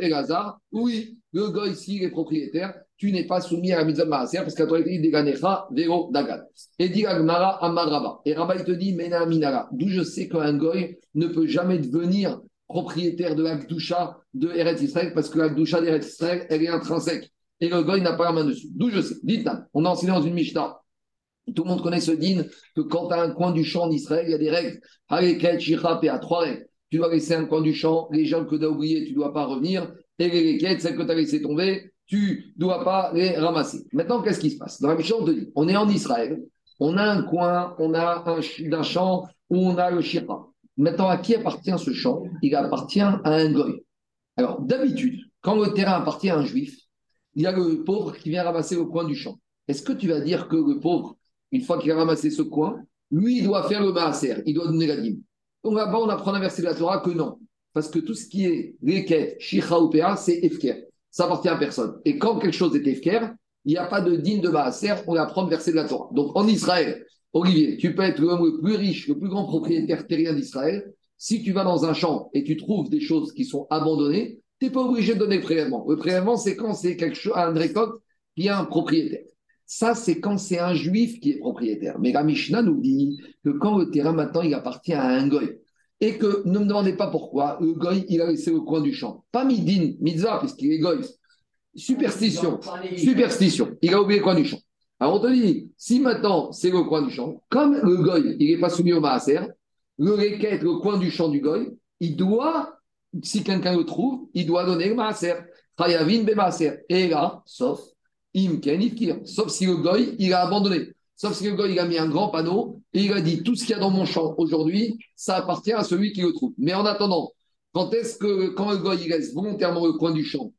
Elazar, oui, le Goy, s'il est propriétaire, tu n'es pas soumis à la mitzvah maaser parce que la Torah dit Deganecha Vero Dagan. Et dit Agmara Amaraba. Et Rabba, il te dit Mena Minara. D'où je sais qu'un goy ne peut jamais devenir propriétaire de l'Akdusha de Eretz Israël parce que l'Akdusha d'Eretz Israël, elle est intrinsèque. Et le goy n'a pas la main dessus. D'où je sais. Dites on a enseigné dans une Mishnah. Tout le monde connaît ce din que quand tu as un coin du champ d'Israël, il y a des règles. et à trois règles. Tu dois laisser un coin du champ. Les gens que tu as oubliés, tu ne dois pas revenir. Et les quêtes, celles que tu as laissées tomber, tu ne dois pas les ramasser. Maintenant, qu'est-ce qui se passe? Dans la mission, on te dit, on est en Israël, on a un coin, on a un, champ où on a le shira. Maintenant, à qui appartient ce champ Il appartient à un goy. Alors, d'habitude, quand le terrain appartient à un juif, il y a le pauvre qui vient ramasser le coin du champ. Est-ce que tu vas dire que le pauvre, une fois qu'il a ramassé ce coin, lui, il doit faire le maaser, il doit donner la dîme? Donc là-bas, on apprend à verser la Torah que non. Parce que tout ce qui est leket, shira ou c'est efker ça appartient à personne. Et quand quelque chose est efker, il n'y a pas de digne de Maaser, on va prendre verset de la Torah. Donc en Israël, Olivier, tu peux être l'homme le plus riche, le plus grand propriétaire terrien d'Israël. Si tu vas dans un champ et tu trouves des choses qui sont abandonnées, tu n'es pas obligé de donner le prélèvement. Le prélèvement, c'est quand c'est quelque chose, un récolte qui a un propriétaire. Ça, c'est quand c'est un juif qui est propriétaire. Mais la Mishnah nous dit que quand le terrain maintenant il appartient à un goy, et que ne me demandez pas pourquoi, le goy, il a laissé au coin du champ. Pas midin, mitzvah, puisqu'il est goy. Superstition, superstition. Il a oublié le coin du champ. Alors on te dit, si maintenant c'est le coin du champ, comme le goy, il n'est pas soumis au maaser, le réquête, le coin du champ du goy, il doit, si quelqu'un le trouve, il doit donner le maaser. Be. Et là, sauf, imken sauf si le goy, il a abandonné. Sauf si le goy, il a mis un grand panneau et il a dit tout ce qu'il y a dans mon champ aujourd'hui, ça appartient à celui qui le trouve. Mais en attendant, quand est-ce que, quand le goy, il laisse volontairement le coin du champ,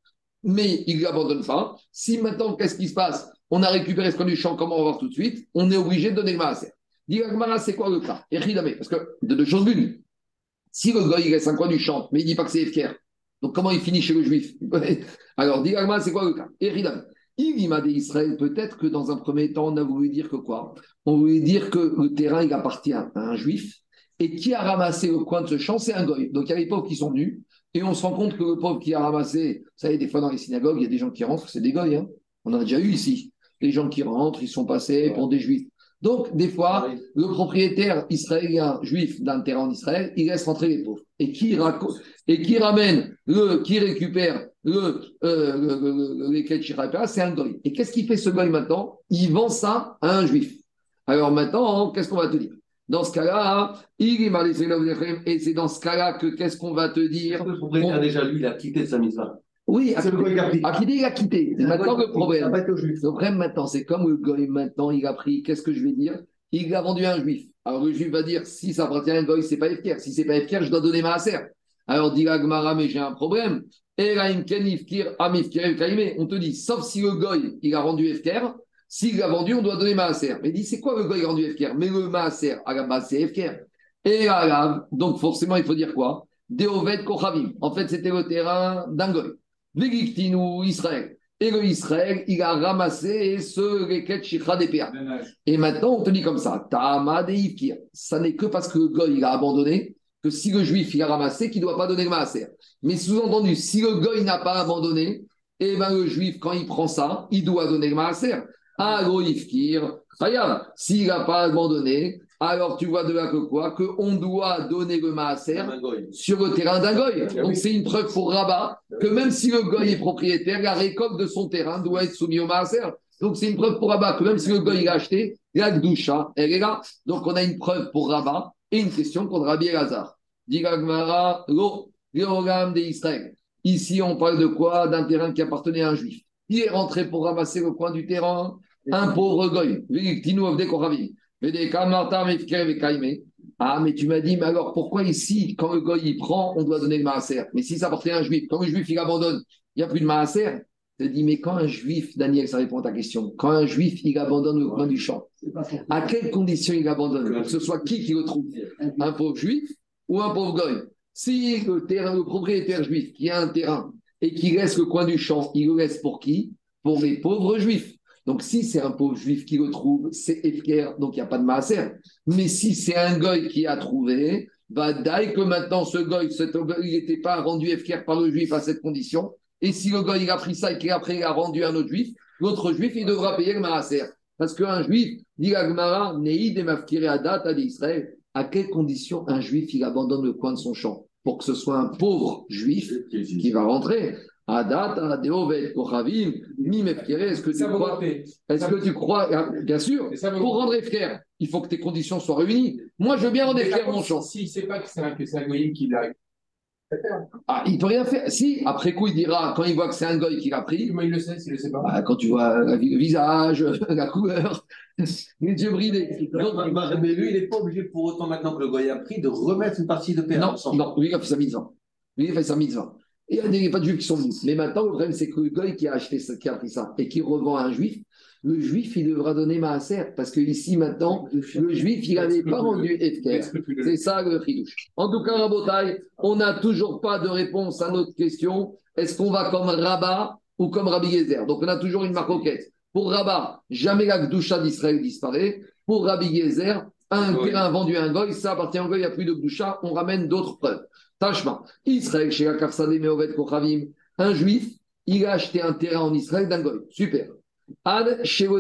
mais il ne l'abandonne pas, si maintenant, qu'est-ce qui se passe? On a récupéré ce coin du champ, comment on va voir tout de suite On est obligé de donner le maaser. Dis c'est quoi le cas? Parce que de deux choses l'une. Si le goy, il laisse un coin du champ, mais il ne dit pas que c'est Efker, donc comment il finit chez le juif? Alors, dis c'est quoi le cas? Il m'a dit Israël, peut-être que dans un premier temps, on a voulu dire que quoi? On voulait dire que le terrain, il appartient à un juif, et qui a ramassé le coin de ce champ, c'est un goy. Donc il y a les pauvres qui sont venus, et on se rend compte que le pauvre qui a ramassé, vous savez, des fois dans les synagogues, il y a des gens qui rentrent, c'est des goy. Hein on en a déjà eu ici. Les gens qui rentrent, ils sont passés pour des juifs. Donc, des fois, le propriétaire israélien juif d'un terrain en Israël, il laisse rentrer les pauvres. Et qui, et qui ramène, le, qui récupère le, euh, le, c'est un goy. Et qu'est-ce qu'il fait ce goy maintenant? Il vend ça à un juif. Alors maintenant, qu'est-ce qu'on va te dire? Dans ce cas-là, il est et c'est dans ce cas-là que qu'est-ce qu'on va te dire? Le propriétaire, déjà, lui, il a quitté sa mise oui, Akidé, il a quitté. C'est maintenant le problème. Le problème maintenant, c'est comme le goy maintenant, il a pris, qu'est-ce que je vais dire? Il a vendu à un juif. Alors le juif va dire, si ça appartient à un goy, c'est pas Efker. Si c'est pas Efker, je dois donner ma asser. Alors dit Gmara, mais j'ai un problème. On te dit, sauf si le goy, il a rendu Efker, s'il l'a vendu, on doit donner Maaser. Mais dit, c'est quoi le goy rendu Efker? Mais le Maaser, à la base, c'est Efker. Et à donc forcément, il faut dire quoi? Deovet Kochavim. En fait, c'était le terrain d'un goy. Végiktinu Israël. Et le Israël, il a ramassé ce Reket Shikra d'Epea. Et maintenant, on te dit comme ça, Tama de Ça n'est que parce que le goy, il a abandonné, que si le juif, il a ramassé, qu'il ne doit pas donner le maaser. Mais sous-entendu, si le goy n'a pas abandonné, et eh ben le juif, quand il prend ça, il doit donner le maaser. Ah, Ifkir, s'il n'a pas abandonné, alors tu vois de là que quoi? Qu'on doit donner le maaser sur le terrain d'un goy. Ah Donc c'est une preuve pour Rabat que même si le goy est propriétaire, la récolte de son terrain doit être soumise au maaser. Donc c'est une preuve pour Rabat que même si le goy l'a acheté, la Gdoucha, elle est là. Donc on a une preuve pour Rabat et une question contre Rabbi Elazar. Digagmara, lo, d'Israël. Ici on parle de quoi? D'un terrain qui appartenait à un juif. Il est rentré pour ramasser le coin du terrain, un pauvre goy. Ah, mais tu m'as dit, mais alors pourquoi ici, quand le goy il prend, on doit donner le maaser? Mais si ça appartient à un juif, quand le juif il abandonne, il n'y a plus de maaser? Te dis, mais quand un juif, Daniel, ça répond à ta question, quand un juif il abandonne le coin du champ, à quelles conditions il abandonne? Que ce soit qui qui le trouve? Un pauvre juif ou un pauvre goy? Si le, terrain, le propriétaire juif qui a un terrain et qui laisse le coin du champ, il le laisse pour qui? Pour les pauvres juifs. Donc, si c'est un pauvre juif qui le trouve, c'est Efker, donc il n'y a pas de maaser. Mais si c'est un goy qui a trouvé, bah, d'ailleurs que maintenant ce goy, il n'était pas rendu Efker par le juif à cette condition. Et si le goy il a pris ça et qu'après il a rendu un autre juif, l'autre juif, il devra payer le maaser. Parce qu'un juif, dit Agmara, Neid et Adat à d'Israël, à quelles conditions un juif il abandonne le coin de son champ? Pour que ce soit un pauvre juif qui va rentrer. Est-ce que tu crois Est-ce que tu crois Bien sûr. Pour rendre fier, il faut que tes conditions soient réunies. Moi, je veux bien rendre fier mon champ. Si, c'est pas que c'est un, un goyim qui l'a. Ah, il peut rien faire. Si, après coup, il dira, quand il voit que c'est un goy qui l'a pris. Comment il le sait s'il le sait pas bah, Quand tu vois le visage, la couleur, les yeux bridés. mais lui, il n'est pas obligé pour autant, maintenant que le goy a pris, de remettre une partie de paix. Non, non, lui, il a fait sa mise Lui, il a fait sa mise il n'y a pas de juifs qui sont venus. Mais maintenant, le problème, c'est que le goy qui a acheté ça, qui a pris ça et qui revend à un juif, le juif, il devra donner maaser. Parce que ici, maintenant, le juif, il n'avait pas rendu Efker. C'est ça le douche. En tout cas, Rabotai, on n'a toujours pas de réponse à notre question. Est-ce qu'on va comme Rabat ou comme Rabbi Gezer Donc, on a toujours une marcoquette. Pour Rabat, jamais la Gdusha d'Israël disparaît. Pour Rabbi Gezer, un terrain vendu à un goy, ça appartient à un goy, il n'y a plus de Gdusha, on ramène d'autres preuves. Tashma. Israël, chez Meovet Kochavim, un juif, il a acheté un terrain en Israël d'un goy. Super. Ad Shevo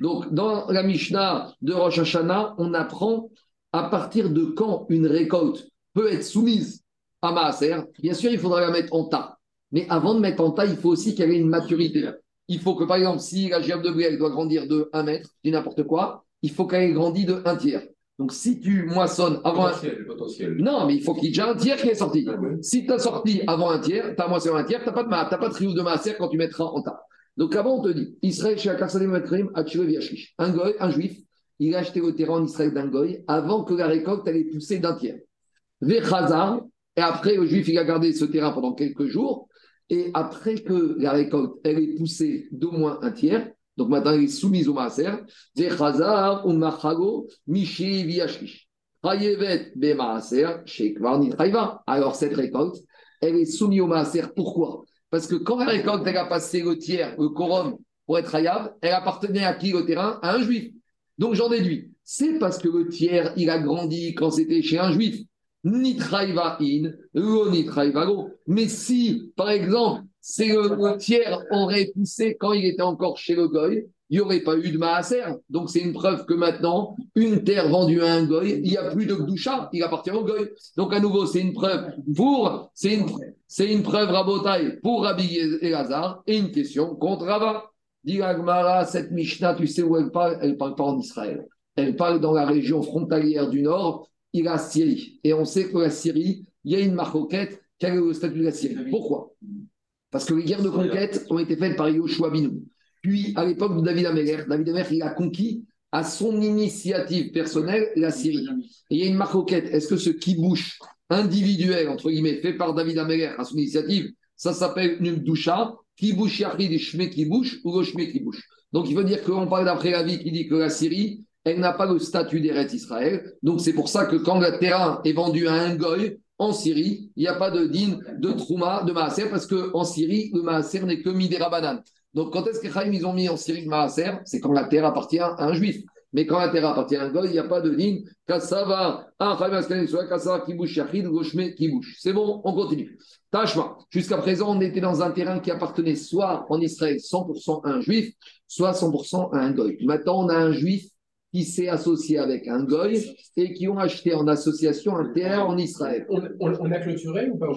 Donc, dans la Mishnah de Rosh Hashanah, on apprend à partir de quand une récolte peut être soumise à Maaser. Bien sûr, il faudra la mettre en tas. Mais avant de mettre en tas, il faut aussi qu'elle ait une maturité. Il faut que, par exemple, si la gerbe de blé doit grandir de 1 mètre, dis n'importe quoi, il faut qu'elle ait grandi de 1 tiers. Donc, si tu moissonnes avant un... potentiel. Non, mais il faut qu'il y ait déjà un tiers qui est sorti. Si tu as sorti avant un tiers, tu as moissonné un tiers, tu n'as pas de, ma... pas de de maaser quand tu mettras en tas. Donc, avant, on te dit Israël, chez Akarsadim Makrim, a tué Viachish. Un goy, un juif, il a acheté le terrain en Israël d'un goy avant que la récolte allait pousser d'un tiers. Vechazar, et après, le juif, il a gardé ce terrain pendant quelques jours. Et après que la récolte, elle est poussée d'au moins un tiers, donc maintenant, il est soumis au maaser. Zechazar, Umachago, Mishi, Viachish. Alors, cette récolte, elle est soumise au maaser. Pourquoi? Parce que quand la récolte, a passé le tiers, le quorum, pour être hayab, elle appartenait à qui le terrain? À un juif. Donc, j'en déduis. C'est parce que le tiers, il a grandi quand c'était chez un juif. Ni traiva in, ni go. Mais si, par exemple, c'est le, tiers aurait poussé quand il était encore chez le goy, il n'y aurait pas eu de maaser. Donc c'est une preuve que maintenant, une terre vendue à un goy, il n'y a plus de gdoucha, il appartient au goy. Donc à nouveau, c'est une preuve pour, c'est une, preuve rabotaille pour Rabbi Elazar et une question contre Rava. Dit Agmara, cette Mishnah, tu sais où elle parle? Elle ne parle pas en Israël. Elle parle dans la région frontalière du Nord, il a Syrie. Et on sait que la Syrie, il y a une marcoquette qui a le statut de la Syrie? Pourquoi? Parce que les guerres de conquête ont été faites par Yoshua Binou. Puis, à l'époque de David Améler, David Améler, il a conquis à son initiative personnelle la Syrie. Et il y a une marcoquette. Est-ce que ce kibouche individuel, entre guillemets, fait par David Améler à son initiative, ça s'appelle une doucha, kibouche yachid shme kibouche ou le shme kibouche? Donc, il veut dire qu'on parle d'après la vie qui dit que la Syrie, elle n'a pas le statut d'Eretz Israël. Donc, c'est pour ça que quand le terrain est vendu à un goy, en Syrie, il n'y a pas de din, de trouma, de maaser, parce qu'en Syrie, le maaser n'est que midera banane. Donc, quand est-ce que Chaim, ils ont mis en Syrie le maaser? C'est quand la terre appartient à un juif. Mais quand la terre appartient à un goy, il n'y a pas de din. Kassava, un Kassava qui bouge, Goshme qui. C'est bon, on continue. Tachma, jusqu'à présent, on était dans un terrain qui appartenait soit en Israël 100% à un juif, soit 100% à un goy. Maintenant, on a un juif qui s'est associé avec un goy et qui ont acheté en association un terrain en Israël. On, a clôturé ou pas?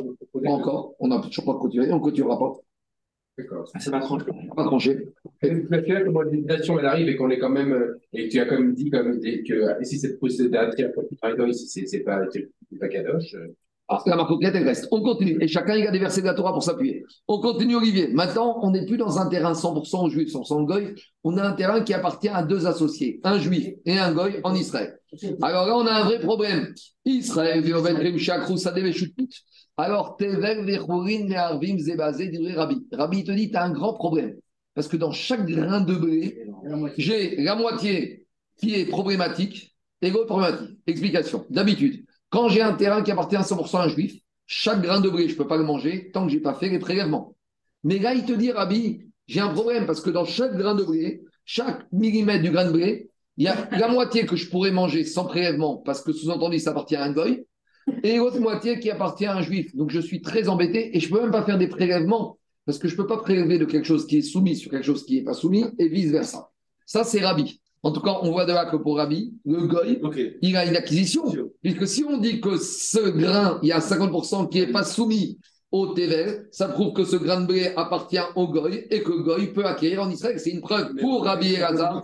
Encore, on n'a toujours pas clôturé, on ne clôturera pas. D'accord. Ah, c'est pas tranché. Pas tranché. Parce que là, comment l'invitation elle arrive et qu'on est quand même euh, et tu as quand même dit comme que si cette procédure d'attirer pour ici, c'est pas pas kadosh. Ah, la marcoquette, elle reste. On continue. Et chacun, il a des versets de la Torah pour s'appuyer. On continue, Olivier. Maintenant, on n'est plus dans un terrain 100% juif, 100% goy. On a un terrain qui appartient à deux associés, un juif et un goy en Israël. Alors là, on a un vrai problème. Israël, alors, Rabbi. Rabbi te dit, tu as un grand problème. Parce que dans chaque grain de blé, j'ai la moitié qui est problématique et l'autre problématique. Explication. D'habitude, quand j'ai un terrain qui appartient à 100% à un juif, chaque grain de blé, je ne peux pas le manger tant que je n'ai pas fait les prélèvements. Mais là, il te dit, Rabbi, j'ai un problème parce que dans chaque grain de blé, chaque millimètre du grain de blé, il y a la moitié que je pourrais manger sans prélèvement parce que sous-entendu, ça appartient à un goy, et l'autre moitié qui appartient à un juif. Donc je suis très embêté et je ne peux même pas faire des prélèvements parce que je ne peux pas prélever de quelque chose qui est soumis sur quelque chose qui n'est pas soumis et vice-versa. Ça, c'est Rabbi. En tout cas, on voit de là que pour Rabbi, le goy, il a une acquisition. Puisque si on dit que ce grain, il y a 50% qui n'est pas soumis au Tevel, ça prouve que ce grain de blé appartient au goy et que goy peut acquérir en Israël. C'est une preuve pour Rabbi et Raza.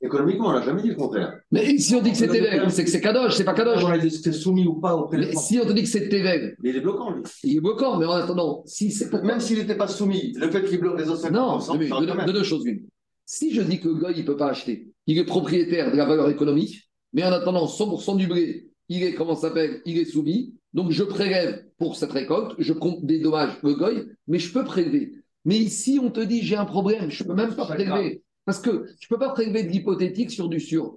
Économiquement, on n'a jamais dit le contraire. Mais si on dit que c'est Tevel, c'est que c'est Kadosh, c'est pas Kadosh. On a dit que c'était soumis ou pas au Mais si on te dit que c'est Tevel. Mais il est bloquant, lui. Il est bloquant, mais en attendant, si c'est Même s'il n'était pas soumis, le fait qu'il bloque les autres 50%, Non, de, deux choses. Une. Si je dis que Goy, il ne peut pas acheter, il est propriétaire de la valeur économique, mais en attendant 100% du blé, il est, comment s'appelle, il est soumis, donc je prélève pour cette récolte, je compte des dommages le Goy, mais je peux prélever. Mais ici, on te dit, j'ai un problème, je ne peux même pas prélever. Parce que je ne peux pas prélever de l'hypothétique sur du sûr.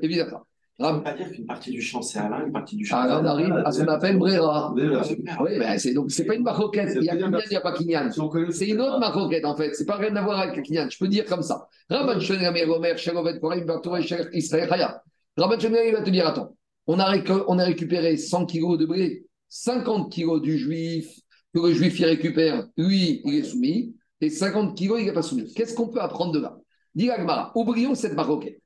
Évidemment. Ça ne veut pas dire qu'une partie du champ c'est Alain, une partie du champ c'est on arrive à ce qu'on appelle Brera. Oui, ben c'est donc c'est pas une maroquette. Il y a Kinyan, il n'y a pas Kinyan. C'est une autre maroquette en fait. C'est pas rien à voir avec Kinyan. Je peux dire comme ça. Rabban Shonegamer Omer, Sherovet Koraim, Bartour et Israël Chaya. Rabban Shonegamer va te dire attends, on a, on a récupéré 100 kilos de blé, 50 kilos du juif, que le juif y récupère, lui, il est soumis, et 50 kilos, il n'est pas soumis. Qu'est-ce qu'on peut apprendre de là? Dit oublions cette maroquette.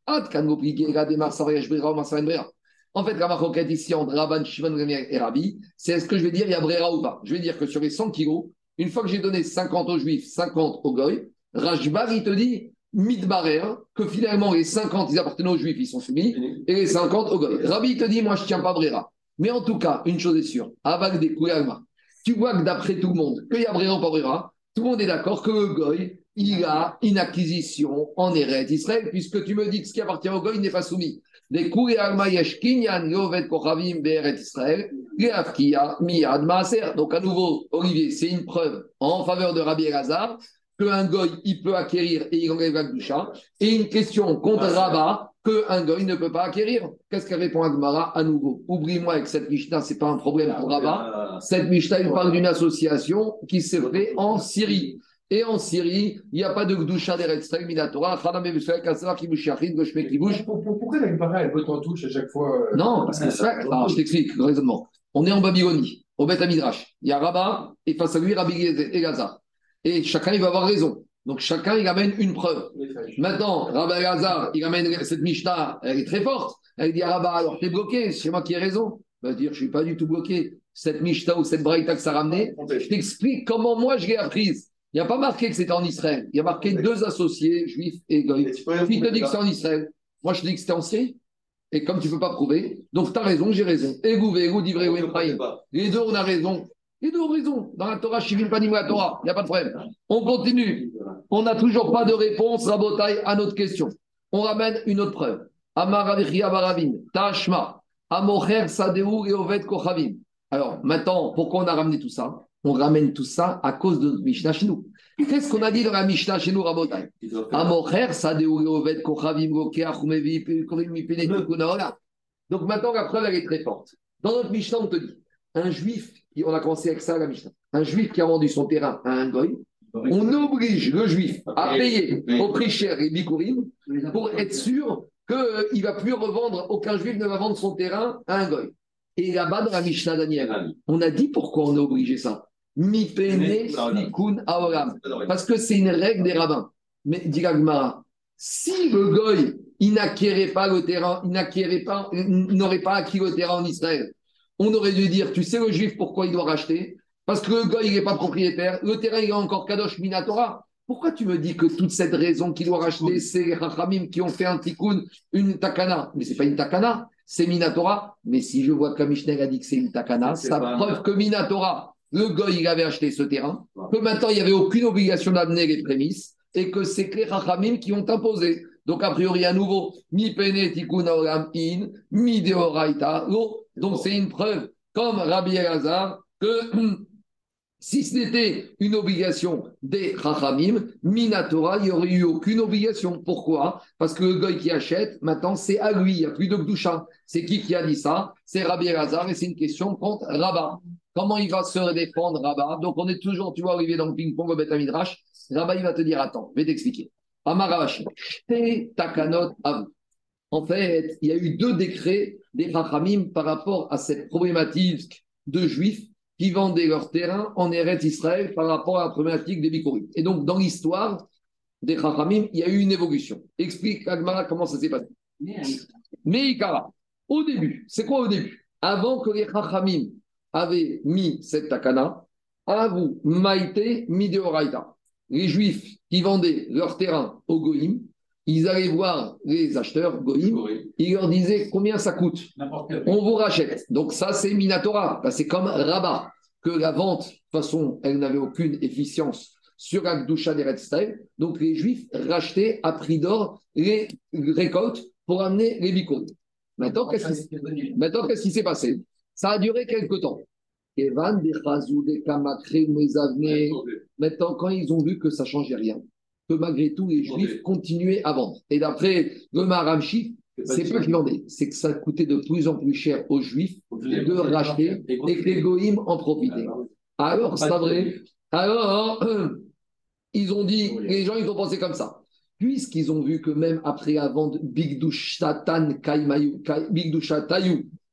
En fait, la maroquette ici entre Rabban, Shimon et Rabbi, c'est est-ce que je vais dire il y a Brera ou pas Je vais dire que sur les 100 kilos, une fois que j'ai donné 50 aux juifs, 50 aux goy, Rajbar, il te dit Midbarer, que finalement les 50 ils appartenaient aux juifs, ils sont soumis, et les 50 aux goy. Rabbi te dit, moi je tiens pas Brera. Mais en tout cas, une chose est sûre, avec des tu vois que d'après tout le monde, qu'il y a Brera ou pas Brera, tout le monde est d'accord que le goy, il a une acquisition en Eretz Israël, puisque tu me dis que ce qui appartient au goy n'est pas soumis. Des Israël, Miyad Maaser. Donc à nouveau, Olivier, c'est une preuve en faveur de Rabbi Elazar qu'un goy, il peut acquérir et il enlève la doucha, et une question contre Rabat qu'un goy ne peut pas acquérir. Qu'est-ce qu'elle répond Agmara à nouveau? Oublie-moi avec cette Mishnah, ce n'est pas un problème pour Rabat. Cette Mishnah, il parle d'une association qui s'est faite en Syrie. Et en Syrie, il n'y a pas de Gdusha d'Eretz Minatora, Pourquoi la Gemara, elle? Peut en touche à chaque fois euh, Non, parce que c'est Alors, je t'explique le raisonnement. On est en Babylonie, au Beth Amidrash. Il y a Rabat et face à lui, Rabbi Gaza. Et chacun, il va avoir raison. Donc chacun, il amène une preuve. Maintenant, Rabbi Gaza, il amène cette Mishnah, elle est très forte. Elle dit à Rabat, alors t'es bloqué, c'est moi qui ai raison. Il va dire, je ne suis pas du tout bloqué. Cette Mishnah ou cette Braïta que ça a ramené, je t'explique comment moi je l'ai apprise. Il n'y a pas marqué que c'était en Israël. Il y a marqué deux associés, juifs et goïs. Qui te dit que c'est en Israël Moi, je te dis que c'était en Syrie. Et comme tu ne peux pas prouver, donc tu as raison, j'ai raison. Et vous, vous, Les deux, on a raison. Les deux ont raison. Dans la Torah, Shivim Panim la Torah, il n'y a pas de problème. On continue. On n'a toujours pas de réponse, Rabotai, à notre question. On ramène une autre preuve. Amaravichia Baravim, Tashma, Amocher Sadeu et Ovet Kochavim. Alors, maintenant, pourquoi on a ramené tout ça? On ramène tout ça à cause de notre Mishnah chez nous. Qu'est-ce qu'on a dit dans la Mishnah chez nous, Rabotai? Donc maintenant, la preuve, elle est très forte. Dans notre Mishnah, on te dit un juif, on a commencé avec ça la Mishnah, un juif qui a vendu son terrain à un goy, on oblige le juif à payer au prix cher et bikurim pour être sûr qu'il ne va plus revendre, aucun juif ne va vendre son terrain à un goy. Et là-bas, dans la Mishnah Daniel, on a dit pourquoi on a obligé ça. Parce que c'est une règle des rabbins. Mais dit si le goy, il n'acquérait pas le terrain, il n'acquérait pas, n'aurait pas acquis le terrain en Israël, on aurait dû dire, tu sais le juif pourquoi il doit racheter? Parce que le goy, il n'est pas propriétaire, le terrain, il est encore Kadosh Minatora. Pourquoi tu me dis que toute cette raison qu'il doit racheter, c'est les Rachamim qui ont fait un tikkun, une takana? Mais c'est pas une takana, c'est Minatora. Mais si je vois que Mishnah a dit que c'est une takana, ça preuve que Minatora, le goy, il avait acheté ce terrain, que maintenant, il n'y avait aucune obligation d'amener les prémices, et que c'est les Rachamim qui ont imposé. Donc, a priori, à nouveau, mi pene tikuna olam in, mi deoraita Donc, c'est une preuve, comme Rabbi Elazar, que si ce n'était une obligation des Rachamim, Minatora, il n'y aurait eu aucune obligation. Pourquoi? Parce que le goy qui achète, maintenant, c'est à lui, il n'y a plus de Gdoucha. C'est qui qui a dit ça? C'est Rabbi Elazar, et c'est une question contre Rabat. Comment il va se défendre, Rabat Donc, on est toujours, tu vois, arrivé dans le ping-pong au Beth Midrash. Rabat, il va te dire Attends, je vais t'expliquer. Amarash, takanot En fait, il y a eu deux décrets des Rachamim par rapport à cette problématique de juifs qui vendaient leur terrain en Eretz Israël par rapport à la problématique des Bikurim. Et donc, dans l'histoire des Rachamim, il y a eu une évolution. Explique, Agmara, comment ça s'est passé. Mais au début, c'est quoi au début? Avant que les Rachamim avaient mis cette takana, à vous, maïté, mideoraita. Les Juifs qui vendaient leur terrain au Goïm, ils allaient voir les acheteurs Goïm, ils leur disaient combien ça coûte. On vous rachète. Donc ça, c'est Minatora. C'est comme Rabat, que la vente, de toute façon, elle n'avait aucune efficience sur la Gdusha des Red Donc les Juifs rachetaient à prix d'or les récoltes pour amener les bicônes. Maintenant, qu'est-ce qui s'est passé? Ça a duré quelques temps. Maintenant, quand ils ont vu que ça ne changeait rien, que malgré tout, les Juifs continuaient à vendre. Et d'après le Maharam c'est pas qu'ils vendaient, c'est que ça coûtait de plus en plus cher aux Juifs de racheter et que les Goïms en profitaient. Alors, c'est vrai. Alors, ils ont dit, les gens, ils ont pensé comme ça. Puisqu'ils ont vu que même après la vente Bigdushatan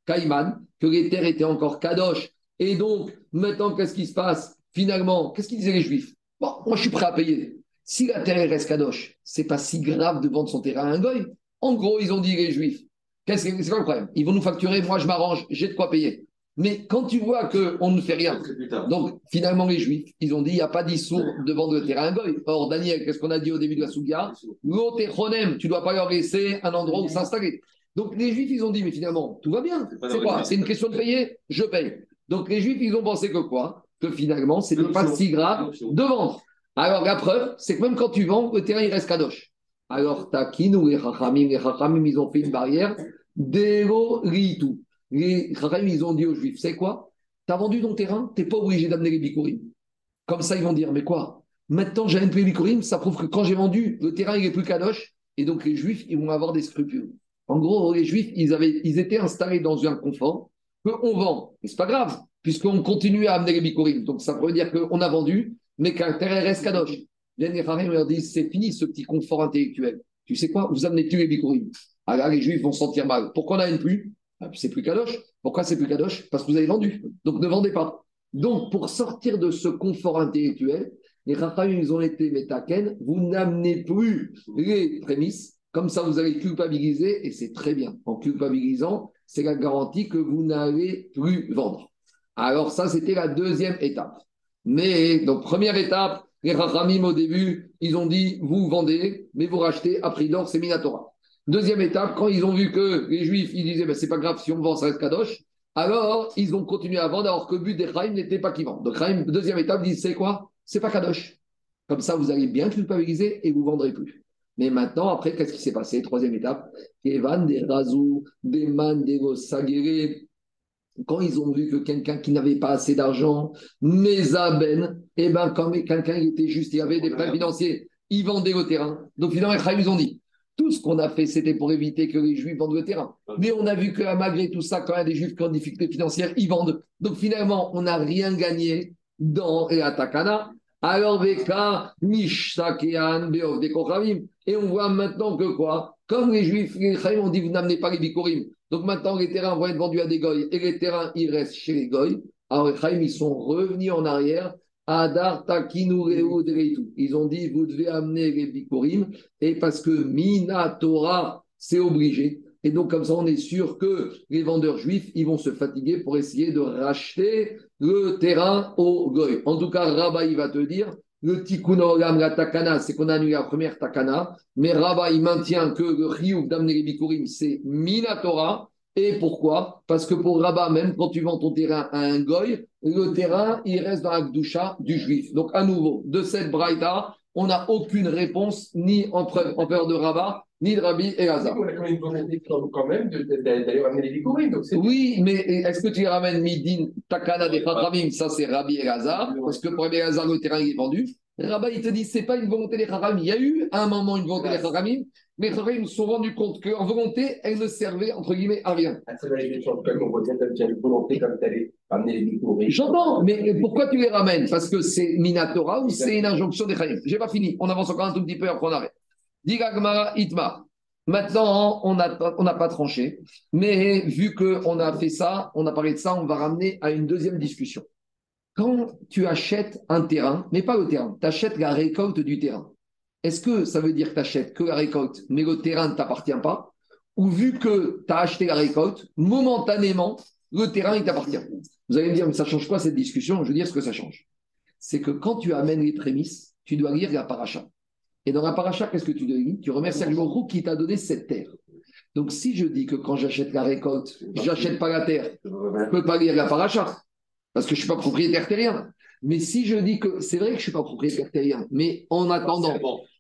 Kaiman, que les terres étaient encore kadosh. Et donc, maintenant, qu'est-ce qui se passe Finalement, qu'est-ce qu'ils disaient les Juifs? Bon, moi, je suis prêt à payer. Si la terre reste kadosh, c'est pas si grave de vendre son terrain à un goy. En gros, ils ont dit les Juifs. Qu'est-ce que c'est quoi le problème? Ils vont nous facturer, moi je m'arrange, j'ai de quoi payer. Mais quand tu vois qu'on ne fait rien, donc finalement les Juifs, ils ont dit il n'y a pas d'issour de vendre le terrain à goy. Or, Daniel, qu'est-ce qu'on a dit au début de la L'otechonem, tu dois pas leur laisser un endroit où s'installer. Donc les Juifs, ils ont dit mais finalement, tout va bien. C'est quoi? C'est une question de payer Je paye. Donc les Juifs, ils ont pensé que quoi? Que finalement, ce n'est pas si grave de vendre. Alors la preuve, c'est que même quand tu vends, le terrain, il reste kadosh. Alors, Takinou les Chachamim, les Chachamim, ils ont fait une barrière. Dero Ritu. Les Chachamim, ils ont dit aux Juifs, c'est quoi? Tu as vendu ton terrain, tu n'es pas obligé d'amener les Bikurim. Comme ça, ils vont dire, mais quoi? Maintenant, j'ai un peu les Bikurim, ça prouve que quand j'ai vendu, le terrain, il est plus kadosh. Et donc, les Juifs, ils vont avoir des scrupules. En gros, les Juifs, ils, étaient installés dans un confort qu'on vend. Et c'est pas grave, puisqu'on continue à amener les Bikurim. Donc, ça veut dire qu'on a vendu, mais qu'un terrain reste kadosh. Les leur disent c'est fini ce petit confort intellectuel. Tu sais quoi? Vous amenez plus les bikurim. Alors les juifs vont se sentir mal. Pourquoi on n'amène plus? Ah, C'est plus kadosh. Pourquoi c'est plus kadosh? Parce que vous avez vendu. Donc ne vendez pas. Donc pour sortir de ce confort intellectuel, les Rachamim, ils ont été métaken. Vous n'amenez plus les prémices. Comme ça, vous allez culpabiliser et c'est très bien. En culpabilisant, c'est la garantie que vous n'allez plus vendre. Alors ça, c'était la deuxième étape. Mais donc première étape, les Rachamim, au début, ils ont dit vous vendez, mais vous rachetez à prix d'or, c'est Minatora. Deuxième étape, quand ils ont vu que les Juifs, ils disaient ben, c'est pas grave si on vend, ça reste Kadosh, alors ils ont continué à vendre alors que le but des Chaim n'était pas qu'ils vendent. Donc, deuxième étape, ils disent c'est quoi? C'est pas Kadosh. Comme ça, vous allez bien culpabiliser et vous vendrez plus. Mais maintenant, après, qu'est-ce qui s'est passé? Troisième étape, Evan, des Razou, des Man, des quand ils ont vu que quelqu'un qui n'avait pas assez d'argent, Mesaben, et eh ben, quand quelqu'un était juste, il y avait des prêts financiers, ils vendaient le terrain. Donc finalement, ils ont dit, tout ce qu'on a fait, c'était pour éviter que les Juifs vendent le terrain. Mais on a vu que malgré tout ça, quand il y a des Juifs qui ont des difficultés financières, ils vendent. Donc finalement, on n'a rien gagné dans la Takana. Alors, Veka, Mishtakean, Beov, Et on voit maintenant que quoi? Comme les Juifs, les Chaim ont dit, vous n'amenez pas les Bikorim. Donc maintenant, les terrains vont être vendus à des goy et les terrains, ils restent chez les goy. Alors, les ils sont revenus en arrière. Adar Ils ont dit, vous devez amener les bikurim. Et parce que Mina Torah, c'est obligé. Et donc, comme ça, on est sûr que les vendeurs juifs, ils vont se fatiguer pour essayer de racheter le terrain au goy. En tout cas, Rabat, il va te dire, le tikkun olam, la takana, c'est qu'on a annulé la première takana, mais Rabat, il maintient que le riouf d'amener les bikurim, c'est minatora. Et pourquoi? Parce que pour Rabat, même quand tu vends ton terrain à un goy, le terrain, il reste dans la gdoucha du juif. Donc, à nouveau, de cette braïta, on n'a aucune réponse, ni en, preuve, en peur de Rabat, ni de Rabbi et Hazar. On a quand même d'aller ramener les bikurim. Oui, mais est-ce que tu ramènes Midin, Takana des Chachamim Ça, c'est Rabbi et Hazar. Parce que pour Rabbi et Hazar, le terrain est vendu. Rabat, il te dit, c'est pas une volonté des Chachamim. Il y a eu à un moment une volonté des Chachamim, mais Chachamim se sont rendus compte qu'en volonté, elle ne servait, entre guillemets, à rien. J'entends, mais pourquoi tu les ramènes? Parce que c'est Minatora ou c'est une injonction des Chachamim J'ai pas fini. On avance encore un tout petit peu après on arrête. Digagmara Itma. Maintenant, on n'a pas tranché, mais vu qu'on a fait ça, on a parlé de ça, on va ramener à une deuxième discussion. Quand tu achètes un terrain, mais pas le terrain, tu achètes la récolte du terrain, est-ce que ça veut dire que tu achètes que la récolte, mais le terrain ne t'appartient pas Ou vu que tu as acheté la récolte, momentanément, le terrain, il t'appartient Vous allez me dire, mais ça change quoi cette discussion? Je veux dire ce que ça change. C'est que quand tu amènes les prémices, tu dois lire la paracha. Et dans la paracha, qu'est-ce que tu dis Tu remercies Agmorou qui t'a donné cette terre. Donc, si je dis que quand j'achète la récolte, j'achète pas la terre, je ne peux pas lire la paracha, parce que je ne suis pas propriétaire terrien. Mais si je dis que c'est vrai que je ne suis pas propriétaire terrien, mais en attendant,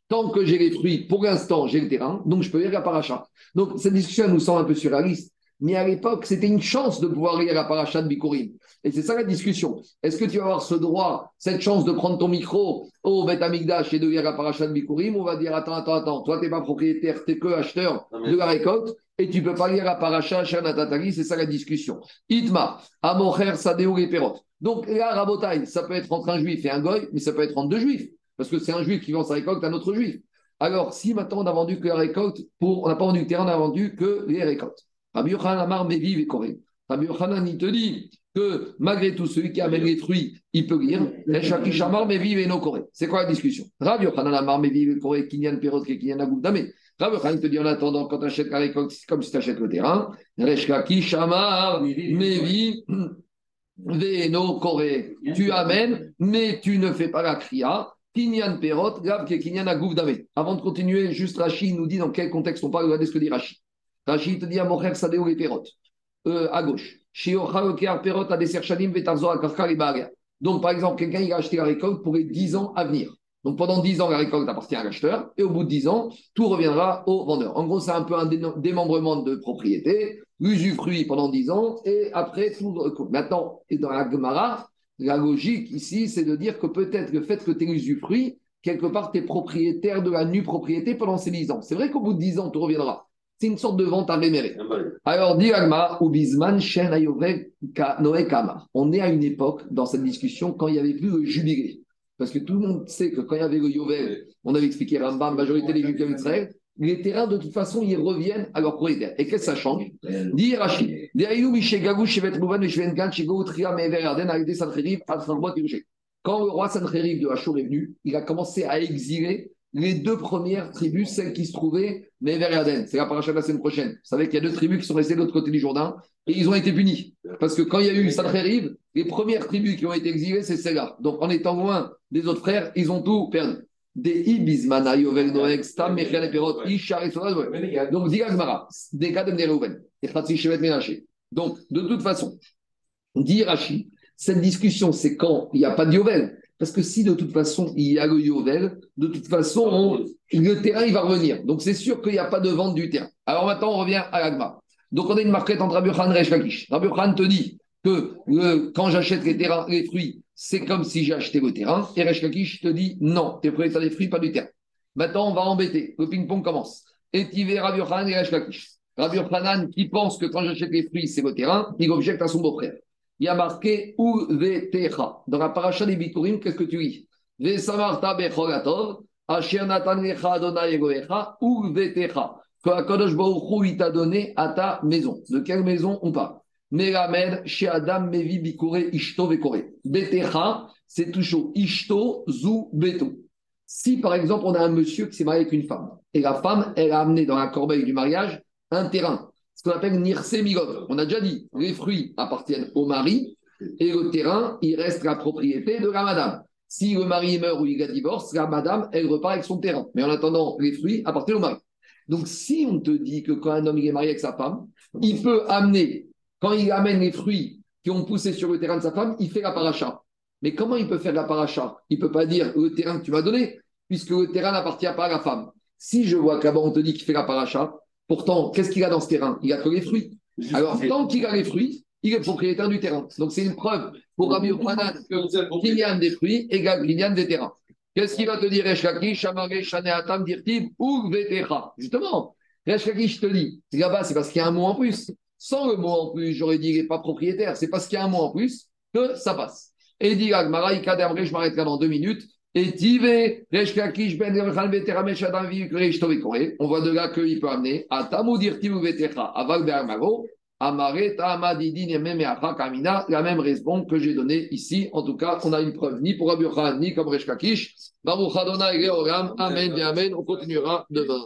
tant que j'ai les fruits, pour l'instant, j'ai le terrain, donc je peux lire la paracha. Donc, cette discussion nous semble un peu surréaliste. Mais à l'époque, c'était une chance de pouvoir lire la paracha de Bikurim. Et c'est ça la discussion. Est-ce que tu vas avoir ce droit, cette chance de prendre ton micro au Beth Amigdash et de lire la paracha de Bikurim On va dire attends, attends, attends, toi, tu n'es pas propriétaire, tu n'es que acheteur de la récolte et tu ne peux pas lire la paracha Shanatatari, c'est ça la discussion. Itma, Amocher, Sadeo et Perot. Donc là, Rabotai, ça peut être entre un juif et un goy, mais ça peut être entre deux juifs. Parce que c'est un juif qui vend sa récolte à un autre juif. Alors, si maintenant on a vendu que la récolte, pour, on n'a pas vendu le terrain, on a vendu que les récoltes. Rabbi Yochanan Amar Meviv et Koré. Rabbi Yochanan, il te dit que malgré tout, celui qui amène les fruits, il peut lire. Shamar Meviv et no Koré. C'est quoi la discussion? Rabbi Yochanan Amar Meviv et Koré, Kinyan Perot, Kinyan Agoudame. Rabbi Yochanan te dit en attendant, quand tu achètes la récolte, c'est comme si tu achètes le terrain. Reshkaki Shamar Meviv Veno Koré, tu amènes, mais tu ne fais pas la kriya. Kinyan Perot, Gav Kinyan Dame. Avant de continuer, juste Rachid nous dit dans quel contexte on parle, regardez ce que dit Rachid. Rachid te dit à Mocher Sadeo les Perot, euh, à gauche. Perot a des et Donc, par exemple, quelqu'un il a acheté la récolte pour les 10 ans à venir. Donc pendant 10 ans, la récolte appartient à l'acheteur, et au bout de 10 ans, tout reviendra au vendeur. En gros, c'est un peu un démembrement de propriété, usufruit pendant 10 ans, et après, tout Maintenant, et dans la Gemara, la logique ici, c'est de dire que peut-être le fait que tu es usufruit, quelque part, tu es propriétaire de la nue propriété pendant ces 10 ans. C'est vrai qu'au bout de 10 ans, tout reviendra. C'est une sorte de vente à réméré. Alors, dit Agma, ou Bisman, Shen Noé Kama. On est à une époque, dans cette discussion, quand il n'y avait plus le jubilé. Parce que tout le monde sait que quand il y avait le Yovel, on avait expliqué Rambam, majorité des Juifs d'Israël, les terrains, de toute façon, ils reviennent à leur propriétaire. Et qu'est-ce que ça change? Dit Rachid. Quand le roi Sancheriv de Hachour est venu, il a commencé à exiler les deux premières tribus, celles qui se trouvaient mais vers C'est la paracha de la semaine prochaine. Vous savez qu'il y a deux tribus qui sont restées de l'autre côté du Jourdain et ils ont été punis. Parce que quand il y a eu Sancheriv, les premières tribus qui ont été exilées, c'est celles-là. Donc en étant loin des autres frères, ils ont tout perdu. Des Yovel, Stam, Ishar et Donc, des cas de et Shevet. Donc, de toute façon, dit Rashi, cette discussion, c'est quand il n'y a pas de Yovel. Parce que si de toute façon il y a le Yovel, de toute façon, le terrain il va revenir. Donc c'est sûr qu'il n'y a pas de vente du terrain. Alors maintenant on revient à l'Agma. Donc on a une marquette entre Rabbi Khan et Resh Rabbi Khan te dit que quand j'achète les, terrains, les fruits, c'est comme si j'ai acheté le terrain. Et Resh te dit non, tu es propriétaire des fruits, pas du terrain. Maintenant on va embêter. Le ping-pong commence. Et vas Rabbi Khan et Resh Rabbi qui pense que quand j'achète les fruits, c'est le terrain, il objecte à son beau-frère il y a marqué Uvetecha. Dans la paracha des Bikurim, qu'est-ce que tu dis Vesamarta becholatov, Asher Natan Lecha Adonai Egoecha, Uvetecha. Que Akadosh Baruch il t'a donné à ta maison. De quelle maison on parle? Melamed, chez Adam, Mevi, Bikure, Ishto, Vekore. Betecha, c'est toujours Ishto, Zu, Beto. Si par exemple on a un monsieur qui s'est marié avec une femme, et la femme, elle a amené dans la corbeille du mariage un terrain, ce qu'on appelle Nirse On a déjà dit, les fruits appartiennent au mari et le terrain, il reste la propriété de la madame. Si le mari meurt ou il divorce, la madame, elle repart avec son terrain. Mais en attendant, les fruits appartiennent au mari. Donc, si on te dit que quand un homme est marié avec sa femme, il peut amener, quand il amène les fruits qui ont poussé sur le terrain de sa femme, il fait la paracha. Mais comment il peut faire la paracha? Il ne peut pas dire le terrain que tu m'as donné, puisque le terrain n'appartient pas à la femme. Si je vois qu'avant on te dit qu'il fait la paracha, Pourtant, qu'est-ce qu'il a dans ce terrain? Il a que les fruits. Alors, tant qu'il a les fruits, il est propriétaire du terrain. Donc, c'est une preuve pour Rabbi Yochanan a des fruits égale a des terrains. Qu'est-ce qu'il va te dire, Eshkaki, Shamare, Shaneatam, Dirtib, ou Vetecha? Justement, je te dis, là-bas, c'est parce qu'il y a un mot en plus. Sans le mot en plus, j'aurais dit qu'il n'est pas propriétaire. C'est parce qu'il y a un mot en plus que ça passe. Et dit Agmara, je m'arrête là dans deux minutes. Et on voit de là qu'il peut amener à Tamoudir Tivu Vetecha, Be'amago, Amare Tamadidin Kamina, la même raison que j'ai donnée ici. En tout cas, on a une preuve ni pour Aburkhan, ni comme Reshkakish. Baruch Adonai Amen, Amen. On continuera demain.